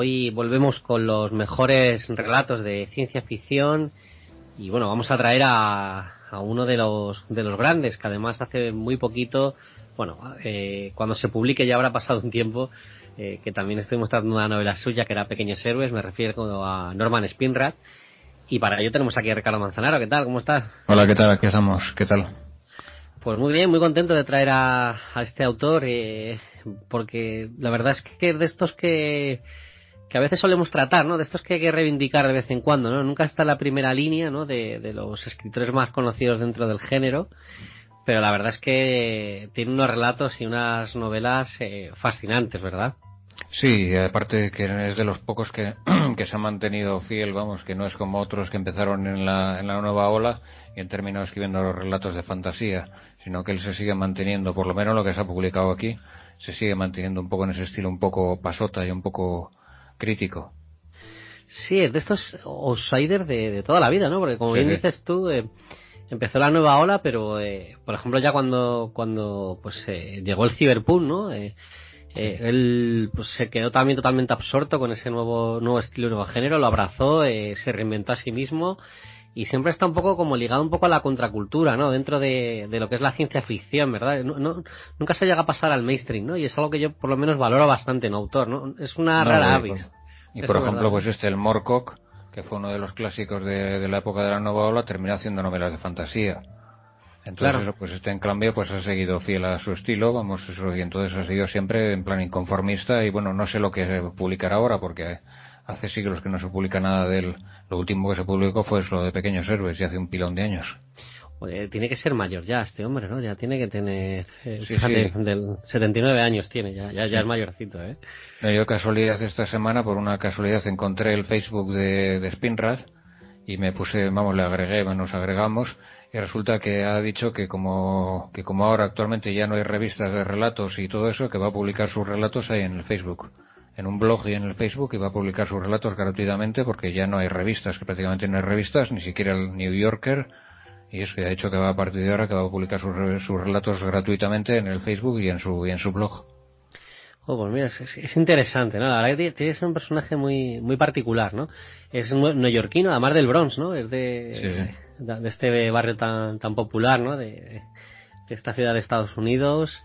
C: Hoy volvemos con los mejores relatos de ciencia ficción y bueno, vamos a traer a, a uno de los, de los grandes que además hace muy poquito, bueno, eh, cuando se publique ya habrá pasado un tiempo, eh, que también estoy mostrando una novela suya que era Pequeños Héroes, me refiero a Norman Spinrad y para ello tenemos aquí a Ricardo Manzanaro, ¿qué tal? ¿Cómo estás?
E: Hola, ¿qué tal? Aquí estamos. ¿Qué tal?
C: Pues muy bien, muy contento de traer a, a este autor, eh, porque la verdad es que es de estos que, que a veces solemos tratar, ¿no? De estos que hay que reivindicar de vez en cuando, ¿no? Nunca está la primera línea, ¿no? De, de los escritores más conocidos dentro del género, pero la verdad es que tiene unos relatos y unas novelas eh, fascinantes, ¿verdad?
E: Sí, aparte que es de los pocos que, que se ha mantenido fiel, vamos, que no es como otros que empezaron en la, en la nueva ola y han terminado escribiendo los relatos de fantasía, sino que él se sigue manteniendo, por lo menos lo que se ha publicado aquí, se sigue manteniendo un poco en ese estilo un poco pasota y un poco crítico.
C: Sí, es de estos outsiders de, de toda la vida, ¿no? Porque como
E: Sí,
C: bien dices tú, eh, empezó la nueva ola, pero eh, por ejemplo ya cuando cuando pues eh, llegó el cyberpunk, ¿no? Eh, eh, él pues, se quedó también totalmente absorto con ese nuevo nuevo estilo, nuevo género, lo abrazó, eh, se reinventó a sí mismo y siempre está un poco como ligado un poco a la contracultura, ¿no? Dentro de, de lo que es la ciencia ficción, ¿verdad? No- no- nunca se llega a pasar al mainstream, ¿no? Y es algo que yo por lo menos valoro bastante en autor, ¿no? Es una
E: No,
C: rara
E: y
C: avis.
E: por- Y
C: Eso
E: por ejemplo,
C: verdad.
E: pues este, el Morcock, que fue uno de los clásicos de, de la época de la nueva ola, terminó haciendo novelas de fantasía. Entonces,
C: Claro.
E: eso, pues este en cambio, pues ha seguido fiel a su estilo, vamos, eso, y entonces ha seguido siempre en plan inconformista, y bueno, no sé lo que publicará ahora, porque hace siglos que no se publica nada de él. Lo último que se publicó fue lo de Pequeños Héroes, y hace un pilón de años.
C: Oye, tiene que ser mayor ya este hombre, ¿no? Ya tiene que tener, eh,
E: Sí,
C: fíjate,
E: sí.
C: del 79 años tiene, ya, ya, ya es mayorcito, ¿eh?
E: No, Yo casualidad esta semana, por una casualidad, encontré el Facebook de, de Spinrad y me puse, vamos, le agregué, nos agregamos y resulta que ha dicho que como, que como ahora actualmente ya no hay revistas de relatos y todo eso, que va a publicar sus relatos ahí en el Facebook. En un blog y en el Facebook y va a publicar sus relatos gratuitamente porque ya no hay revistas, que prácticamente no hay revistas, ni siquiera el New Yorker. Y eso, ya ha dicho que va a partir de ahora que va a publicar sus, sus relatos gratuitamente en el Facebook y en su, y en su blog.
C: Oh, pues mira, es, es- es interesante, ¿no? La verdad que tiene- tiene que ser un personaje muy, muy particular, ¿no? Es neoyorquino, además del Bronx, ¿no? Es de, de, de este barrio tan, tan popular, ¿no? De, de esta ciudad de Estados Unidos.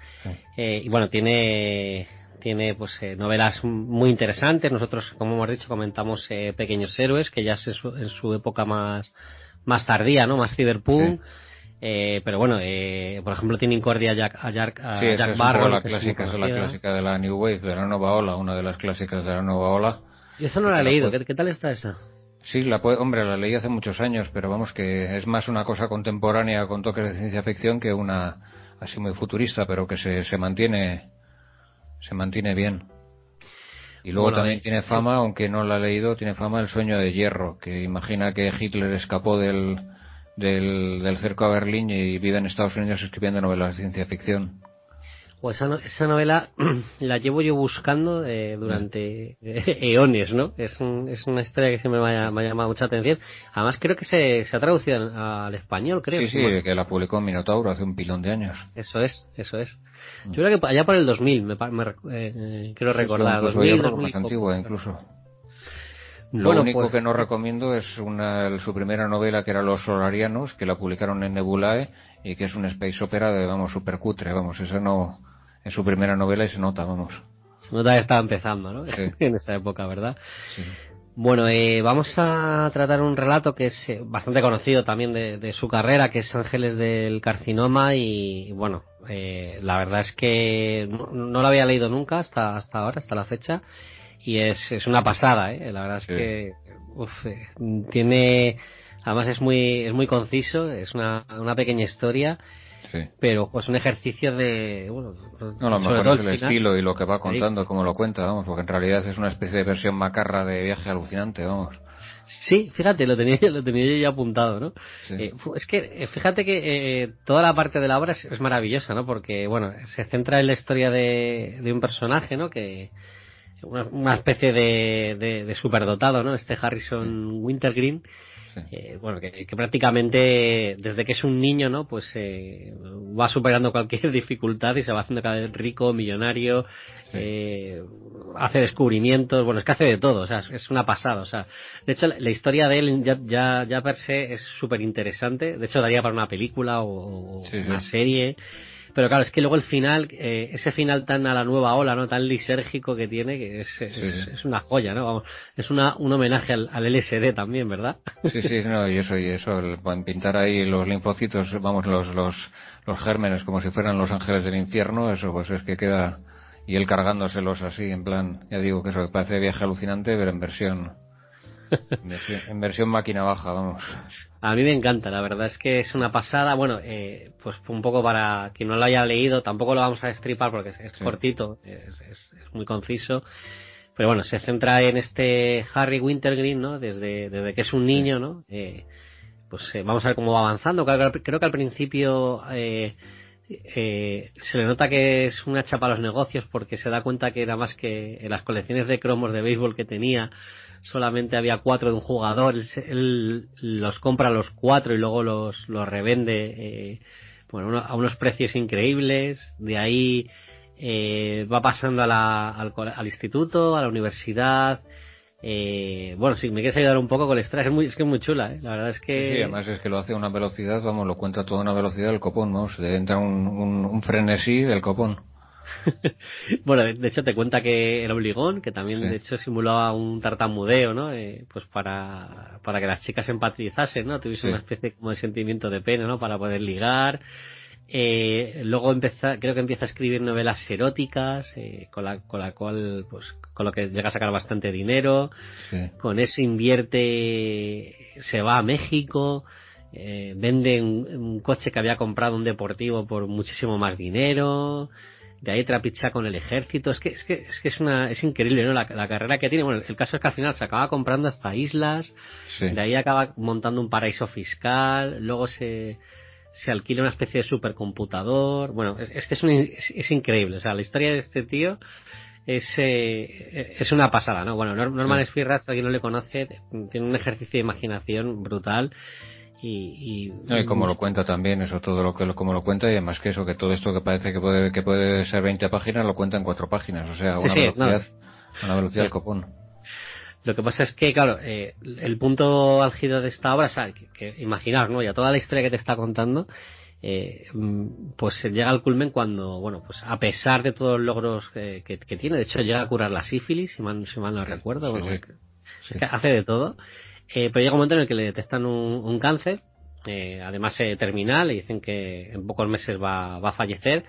C: Eh, y bueno, tiene, tiene pues eh, novelas muy interesantes. Nosotros, como hemos dicho, comentamos eh, Pequeños Héroes, que ya es en su, en su época más, más tardía, ¿no? Más cyberpunk. Eh, pero bueno, eh, por ejemplo, tiene Incordia a Jack, a Jack, a
E: Sí, esa
C: Jack
E: es
C: Barrow,
E: la clásica, es la clásica de la New Wave, de la nueva ola, una de las clásicas de la nueva ola.
C: Yo eso no la he leído. ¿Qué, qué tal está esa?
E: Sí, la puede- hombre, la leí hace muchos años, pero vamos que es más una cosa contemporánea con toques de ciencia ficción que una así muy futurista, pero que se, se mantiene se mantiene bien. Y luego
C: Bueno,
E: también
C: eh,
E: tiene fama, aunque no la he leído, tiene fama el sueño de hierro, que imagina que Hitler escapó del, del, del cerco a Berlín y vive en Estados Unidos escribiendo novelas de ciencia ficción.
C: O esa, no- esa novela la llevo yo buscando eh, durante eones, ¿no? Es, un- es una historia que siempre me ha, me ha llamado mucha atención. Además creo que se, se ha traducido al, español, creo.
E: Sí, sí,
C: Bueno,
E: que la publicó Minotauro hace un pilón de años.
C: Eso es, eso es.
E: Mm.
C: Yo creo que allá por el 2000, me, me eh, eh, quiero recordar.
E: Incluso
C: 2000,
E: yo creo que
C: 2000 y
E: más antigua incluso. Lo
C: Bueno,
E: único
C: pues-
E: que no recomiendo es una, su primera novela que era Los Solarianos, que la publicaron en Nebulae y que es una space opera de, vamos, super cutre, vamos, esa no, es su primera novela y se nota, vamos.
C: Se nota que estaba empezando, ¿no?
E: Sí.
C: en esa época, ¿verdad? Bueno, eh, vamos a tratar un relato que es eh, bastante conocido también de, de su carrera, que es Ángeles del Carcinoma y, bueno, eh, la verdad es que no, no lo había leído nunca hasta, hasta ahora, hasta la fecha, y es, es una pasada, ¿eh? La verdad es
E: Sí.
C: que uf, eh, tiene, además es muy, es muy conciso, es una, una pequeña historia,
E: Sí.
C: pero pues un ejercicio de, bueno,
E: No, lo mejor
C: todo
E: es el
C: final.
E: estilo y lo que va contando, cómo lo cuenta, vamos, porque en realidad es una especie de versión macarra de viaje alucinante, vamos.
C: Sí, fíjate, lo tenía, lo tenía yo ya apuntado, ¿no?
E: Sí.
C: Eh, es que, eh, fíjate que eh, toda la parte de la obra es, es maravillosa, ¿no? Porque, bueno, se centra en la historia de, de un personaje, ¿no? Que, una, una especie de, de, de superdotado, ¿no? Este Harrison Wintergreen, eh, bueno, que, que prácticamente desde que es un niño, ¿no? Pues eh, va superando cualquier dificultad y se va haciendo cada vez rico, millonario, eh, hace descubrimientos, bueno, es que hace de todo, o sea, es- una pasada, o sea, de hecho la, la historia de él ya, ya, ya per se es súper interesante, de hecho daría para una película o,
E: sí.
C: una serie, pero claro, es que luego el final, eh, ese final tan a la nueva ola, ¿no? Tan lisérgico que tiene, que es, es,
E: Sí,
C: es una joya, ¿no? Vamos, es una, un homenaje al, al LSD también, ¿verdad?
E: Sí, sí, no, y eso, y eso, el, pintar ahí los linfocitos, vamos, los, los, los gérmenes como si fueran los ángeles del infierno, eso pues es que queda, y él cargándoselos así, en plan, ya digo que eso parece viaje alucinante, pero en versión, en versión, en versión máquina baja, vamos.
C: A mí me encanta, la verdad es que es una pasada. Bueno, eh, pues un poco para quien no lo haya leído, tampoco lo vamos a destripar porque es, es
E: Sí.
C: cortito, es, es- es muy conciso. Pero bueno, se centra en este Harry Wintergreen, ¿no? Desde, desde que es un niño, ¿no? Eh, pues eh, vamos a ver cómo va avanzando. Creo, que- creo que al principio eh, eh, se le nota que es una chapa a los negocios porque se da cuenta que era más que en las colecciones de cromos de béisbol que tenía solamente había cuatro de un jugador, él, los compra los cuatro y luego los, los revende eh, bueno, a unos precios increíbles, de ahí eh, va pasando a la- al, al instituto, a la universidad, eh, bueno, si me quieres ayudar un poco con la historia, es, es que es muy chula, ¿eh? la verdad es que...
E: Sí, además es que lo hace a una velocidad, vamos, lo cuenta a toda una velocidad del copón, vamos, le entra un, un, un frenesí del copón.
C: Bueno, de hecho te cuenta que el obligón, que también
E: Sí.
C: de hecho simulaba un tartamudeo, ¿no? Eh, pues para, para que las chicas empatizasen, ¿no? Tuviese
E: Sí.
C: una especie como de sentimiento de pena, ¿no? Para poder ligar. Eh, luego empieza, creo que empieza a escribir novelas eróticas, eh, con la, con la cual, pues, con lo que llega a sacar bastante dinero.
E: Sí.
C: Con eso invierte, se va a México, eh, vende un, un coche que había comprado un deportivo por muchísimo más dinero, de ahí trapicha con el ejército, es que es que es que es una es increíble, ¿no? La, la carrera que tiene, bueno, el caso es que al final se acaba comprando hasta islas,
E: Sí.
C: de ahí acaba montando un paraíso fiscal, luego se se alquila una especie de supercomputador, bueno, es, es que es, un- es, es increíble, o sea, la historia de este tío es, eh, es una pasada, ¿no? Bueno, Nor- Norman Spearrat, a quien no le conoce, tiene un ejercicio de imaginación brutal y... y-
E: No, y como lo cuenta también, eso todo lo que lo, como lo cuenta, y además que eso, que todo esto que parece que puede, que puede ser 20 páginas, lo cuenta en cuatro páginas, o sea, a
C: Sí,
E: una
C: sí,
E: velocidad,
C: no.
E: a una velocidad
C: Sí.
E: copón.
C: Lo que pasa es que, claro, eh, el punto álgido de esta obra, o sea, que, que imaginaos, ¿no? Ya toda la historia que te está contando, eh, mm, pues se llega al culmen cuando, bueno, pues a pesar de todos los logros que, que- que tiene, de hecho llega a curar la sífilis, si mal, si mal no recuerdo, bueno,
E: sí.
C: es que hace de todo, eh, pero llega un momento en el que le detectan un, un cáncer, eh, además eh, terminal, le dicen que en pocos meses va, va a fallecer,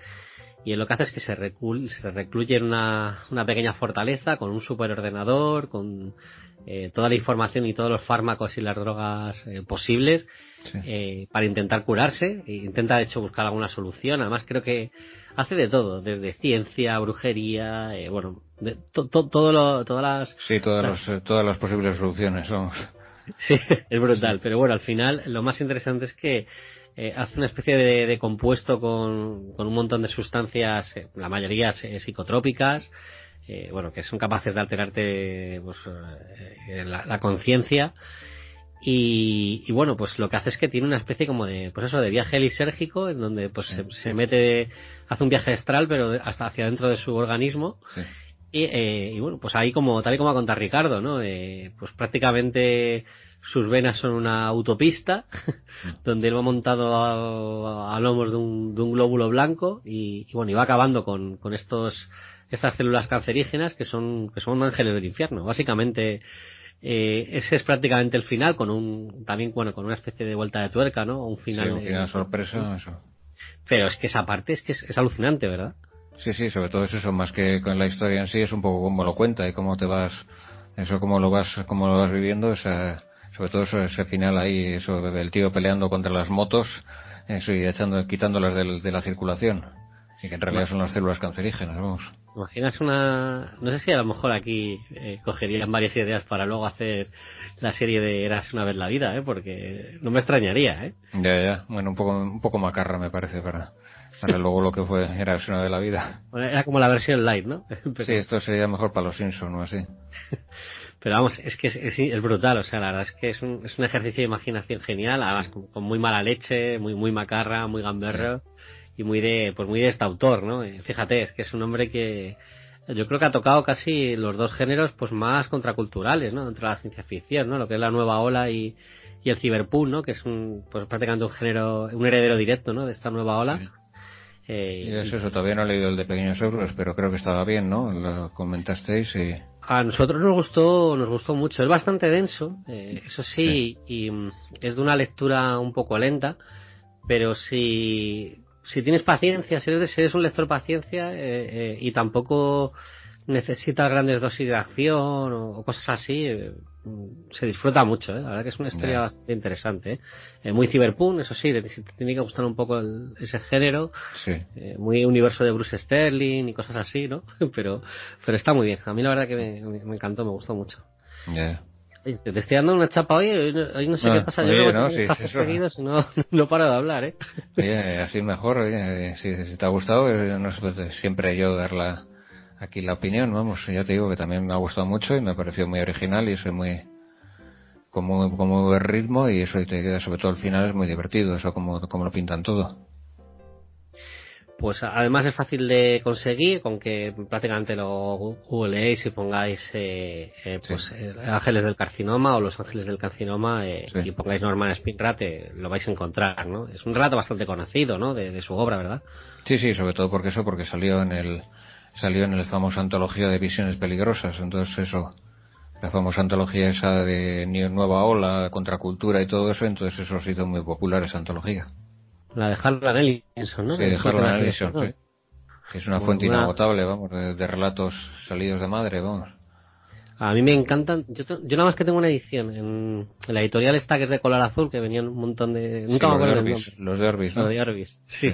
C: y él lo que hace es que se, recul- se recluye en una, una pequeña fortaleza con un superordenador, con eh, toda la información y todos los fármacos y las drogas eh, posibles eh, para intentar curarse. E intenta, de hecho, buscar alguna solución. Además, creo que hace de todo, desde ciencia, brujería, eh, bueno, de, to- to- todo lo, todas las...
E: Sí, todas, las, todas las posibles soluciones, vamos.
C: Sí, es brutal. Pero bueno, al final lo más interesante es que eh, hace una especie de, de compuesto con, con un montón de sustancias, eh, la mayoría eh, psicotrópicas, eh, bueno, que son capaces de alterarte pues, eh, la, la conciencia. Y, y bueno, pues lo que hace es que tiene una especie como de, pues eso, de viaje lisérgico, en donde pues se, se mete, hace un viaje astral, pero hasta hacia dentro de su organismo. Y, eh, y bueno, pues ahí como, tal y como ha contado Ricardo, ¿no? Eh, pues prácticamente sus venas son una autopista, donde él va montado a, a lomos de un, de un glóbulo blanco y, y bueno, y va acabando con, con estos, estas células cancerígenas que son, que son ángeles del infierno. Básicamente, eh, ese es prácticamente el final, con un, también, bueno, con una especie de vuelta de tuerca, ¿no? Un final,
E: Sí, un sorpresa, eso.
C: Pero es que esa parte es que es, es alucinante, ¿verdad?
E: Sí, sí, sobre todo es eso, más que con la historia en sí, es un poco como lo cuenta y cómo te vas, eso cómo lo vas, cómo lo vas viviendo, esa, sobre todo eso, ese final ahí, eso del tío peleando contra las motos, eso y echando, quitándolas del- de la circulación. Y que en realidad son las células cancerígenas, vamos.
C: Imaginas una. No sé si a lo mejor aquí eh, cogerían varias ideas para luego hacer la serie de Eras una vez la vida, ¿eh? Porque no me extrañaría, ¿eh?
E: Ya, ya, bueno, un poco, un poco macarra me parece para, para luego lo que fue, era una de la vida.
C: Bueno, Era como la versión light, ¿no? Pero,
E: Sí, esto sería mejor para los Simpsons o así.
C: pero vamos, es que es, es- es brutal, o sea, la verdad es que es un, es un ejercicio de imaginación genial, además con, con muy mala leche, muy, muy macarra, muy gamberro y muy de, pues muy de este autor, ¿no? Fíjate, es que es un hombre que yo creo que ha tocado casi los dos géneros pues más contraculturales, ¿no? Dentro de la ciencia ficción, ¿no? Lo que es la nueva ola y, y el cyberpunk, ¿no? Que es un, pues prácticamente un género, un heredero directo, ¿no? De esta nueva ola. Eh,
E: Y es eso, todavía no he leído el de Pequeños Euros, pero creo que estaba bien, ¿no? Lo comentasteis y...
C: A nosotros nos gustó, nos gustó mucho. Es bastante denso, eh, eso sí, y mm, es de una lectura un poco lenta, pero si, si tienes paciencia, si eres, si eres un lector paciencia eh, eh, y tampoco necesitas grandes dosis de acción o, cosas así, eh, se disfruta mucho, ¿eh? la verdad que es una historia bastante interesante. ¿eh? Eh, muy cyberpunk, eso sí, te, te tiene que gustar un poco el- ese género,
E: Sí.
C: eh, muy universo de Bruce Sterling y cosas así, ¿no? pero, pero está muy bien. A mí la verdad que me, me- me encantó, me gustó mucho. Te estoy dando una chapa hoy, hoy no, sé
E: Ah,
C: qué pasa. Yo
E: oye,
C: que
E: no, sí,
C: seguido, no, no paro de hablar, ¿eh?
E: Oye, así mejor, oye, si, si te ha gustado, no pues, siempre yo dar la, aquí la opinión, vamos, ya te digo que también me ha gustado mucho y me ha parecido muy original y soy muy, con muy, con muy buen ritmo y eso y te queda, sobre todo el final es muy divertido, eso como, como lo pintan todo.
C: Pues además es fácil de conseguir con que prácticamente lo googleéis y pongáis eh, eh, pues eh, Ángeles del Carcinoma o Los Ángeles del Carcinoma eh, y pongáis Norman Spinrat, eh, lo vais a encontrar, ¿no? Es un relato bastante conocido, ¿no? De, de su obra, ¿verdad?
E: Sí, sí, sobre todo porque eso, porque salió en el, salió en el famosa antología de visiones peligrosas, entonces eso, la famosa antología esa de Nueva Ola, Contracultura y todo eso, entonces eso se hizo muy popular esa antología.
C: La de Harlan Ellison, ¿no?
E: Sí, de Harlan
C: la
E: Ellison, sí. Que es una fuente inagotable, vamos, de, de relatos salidos de madre, vamos.
C: A mí me encantan. Yo, te- yo nada más que tengo una edición en, en la editorial esta que es de color azul, que venían un montón de. Nunca
E: Sí,
C: me
E: los de
C: acuerdo
E: Orbis, los de Orbis, ¿no?
C: Los de Orbis, sí.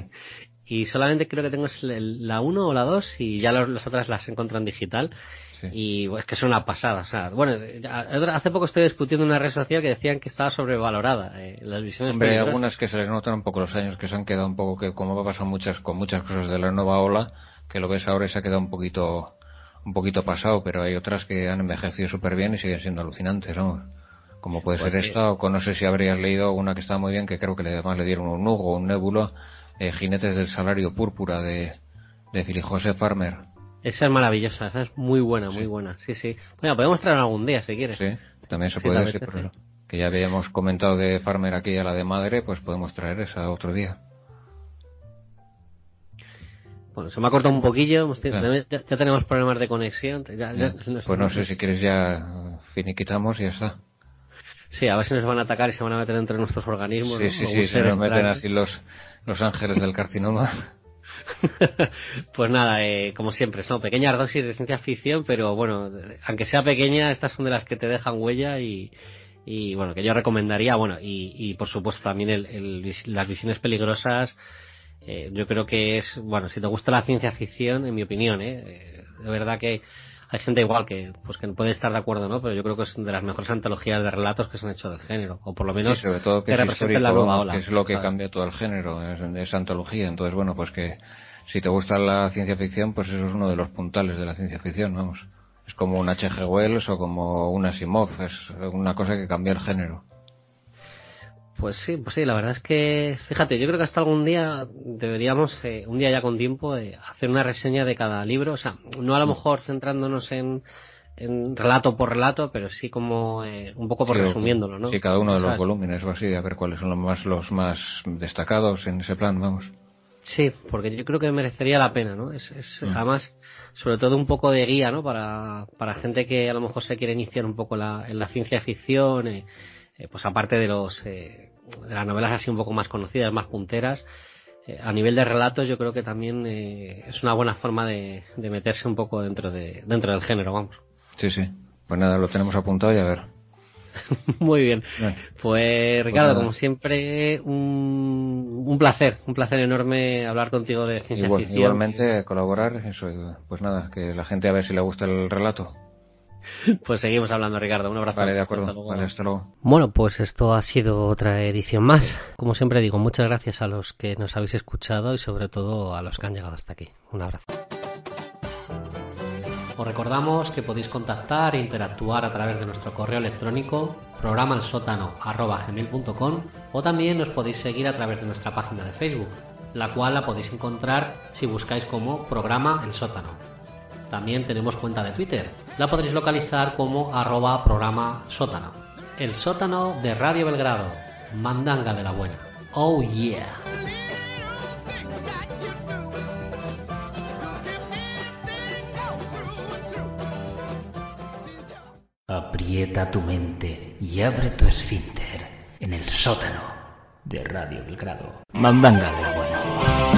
C: Y solamente creo que tengo la 1 o la 2 y ya los- las otras las encuentro en digital. Y bueno, es que son una pasada. O sea, bueno, hace poco estoy discutiendo en una red social que decían que estaba sobrevalorada. eh, las visiones
E: Hombre, hay algunas que se les notan un poco los años que se han quedado un poco que como va a pasar muchas con muchas cosas de la nueva ola, que lo ves ahora y se ha quedado un poquito un poquito pasado, pero hay otras que han envejecido súper bien y siguen siendo alucinantes, ¿no? Como puede
C: Pues
E: ser esta, o con- no sé si habrías leído una que está muy bien, que creo que le- además le dieron un Hugo, un Nébula, eh, Jinetes del Salario Púrpura de, de Philip José Farmer.
C: Esa es maravillosa, esa es muy buena, muy buena. Sí, sí. Bueno, podemos traer algún día si quieres.
E: Sí, también se puede eso. que ya habíamos comentado de Farmer aquí a la de madre, pues podemos traer esa otro día.
C: Bueno, se me ha cortado un poquillo,
E: Ah.
C: ya, ya tenemos problemas de conexión. ya- ya-
E: Pues no sé si quieres ya finiquitamos y ya está.
C: Sí, a ver si nos van a atacar y se van a meter entre nuestros organismos.
E: Sí,
C: ¿no?
E: sí, sí, se nos meten así los, los ángeles del carcinoma.
C: Pues nada, eh, como siempre, son pequeñas dosis de ciencia ficción, pero bueno, aunque sea pequeña, estas son de las que te dejan huella y, y bueno, que yo recomendaría, bueno, y, y por supuesto también el, el las visiones peligrosas, eh, yo creo que es, bueno, si te gusta la ciencia ficción, en mi opinión, eh, eh, de verdad que hay gente igual que, pues que puede estar de acuerdo, ¿no? Pero yo creo que es de las mejores antologías de relatos que se han hecho del género, o por lo menos
E: Sí, sobre todo que,
C: que representen la nueva ola.
E: que es lo que
C: ¿sabes?
E: cambia todo el género, es, es antología. Entonces, bueno, pues que si te gusta la ciencia ficción, pues eso es uno de los puntales de la ciencia ficción, vamos. Es como un H.G. Wells o como un Asimov, es una cosa que cambia el género.
C: Pues sí, pues sí, la verdad es que, fíjate, yo creo que hasta algún día deberíamos, eh, un día ya con tiempo, eh, hacer una reseña de cada libro, o sea, no a lo mejor centrándonos en, en relato por relato, pero sí como eh, un poco por
E: Sí,
C: resumiéndolo, ¿no?
E: Sí, cada uno de los
C: ¿Sabes?
E: volúmenes o así, a ver cuáles son los más, los más destacados en ese plan, vamos.
C: Sí, porque yo creo que merecería la pena, ¿no? Es, es
E: Mm.
C: además, sobre todo un poco de guía, ¿no? Para, para gente que a lo mejor se quiere iniciar un poco la, en la ciencia ficción, eh, eh, pues aparte de los, eh, de las novelas así un poco más conocidas, más punteras, eh, a nivel de relatos yo creo que también eh, es una buena forma de, de meterse un poco dentro de, dentro del género, vamos.
E: Sí, sí. Pues nada, lo tenemos apuntado y a ver.
C: Muy bien.
E: Bien.
C: Pues Ricardo, como siempre, un, un placer, un placer enorme hablar contigo de ciencia
E: Igual-
C: ficción.
E: igualmente, colaborar, eso, pues nada, que la gente a ver si le gusta el relato.
C: Pues seguimos hablando, Ricardo. Un abrazo.
E: Vale, de acuerdo.
C: Hasta luego.
E: Vale, hasta luego.
C: Bueno, pues esto ha sido otra edición más. Como siempre digo, muchas gracias a los que nos habéis escuchado y sobre todo a los que han llegado hasta aquí. Un abrazo. Os recordamos que podéis contactar e interactuar a través de nuestro correo electrónico programaelsótano.com o también nos podéis seguir a través de nuestra página de Facebook, la cual la podéis encontrar si buscáis como programa el sótano. También tenemos cuenta de Twitter. La podréis localizar como arroba programa sótano. El sótano de Radio Belgrado. Mandanga de la buena. Oh yeah.
B: Aprieta tu mente y abre tu esfínter en el sótano de Radio Belgrado. Mandanga de la buena.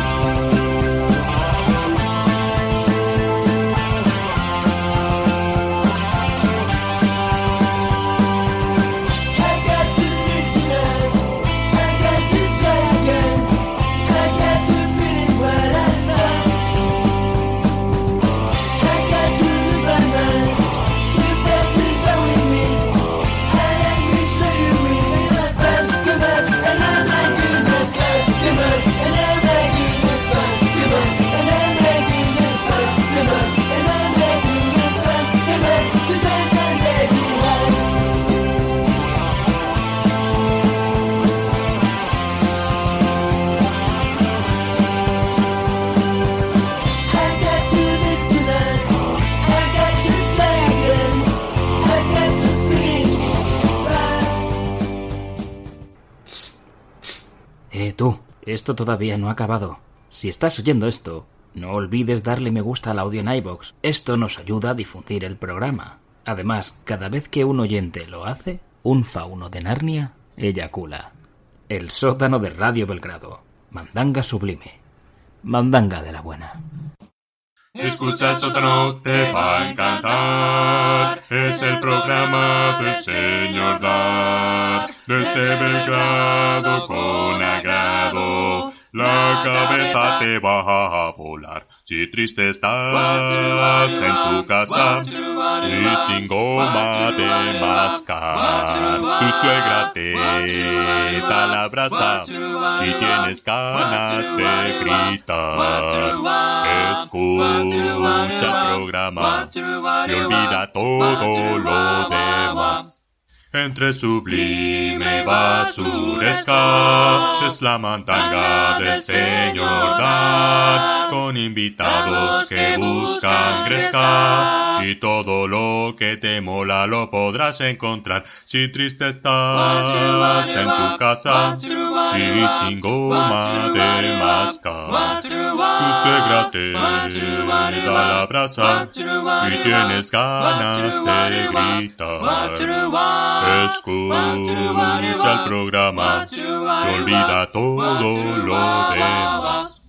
F: Esto todavía no ha acabado. Si estás oyendo esto, no olvides darle me gusta al audio en iVoox. Esto nos ayuda a difundir el programa. Además, cada vez que un oyente lo hace, un fauno de Narnia eyacula. El sótano de Radio Belgrado. Mandanga sublime. Mandanga de la buena.
G: Escucha el sótano, te va a encantar. Es el programa del señor Dar. Desde Belgrado con. La cabeza te va a volar. Si triste estás en tu casa y sin goma de mascar, tu suegra te da la brasa y tienes ganas de gritar. Escucha el programa y olvida todo lo demás. Entre sublime y basuresca es la mandanga del señor Dan, con invitados que buscan gresca y todo lo que te mola lo podrás encontrar. Si triste estás en tu casa y sin goma de mascar, tu suegra te da la brasa y tienes ganas de gritar. Escucha el programa y olvida todo lo demás.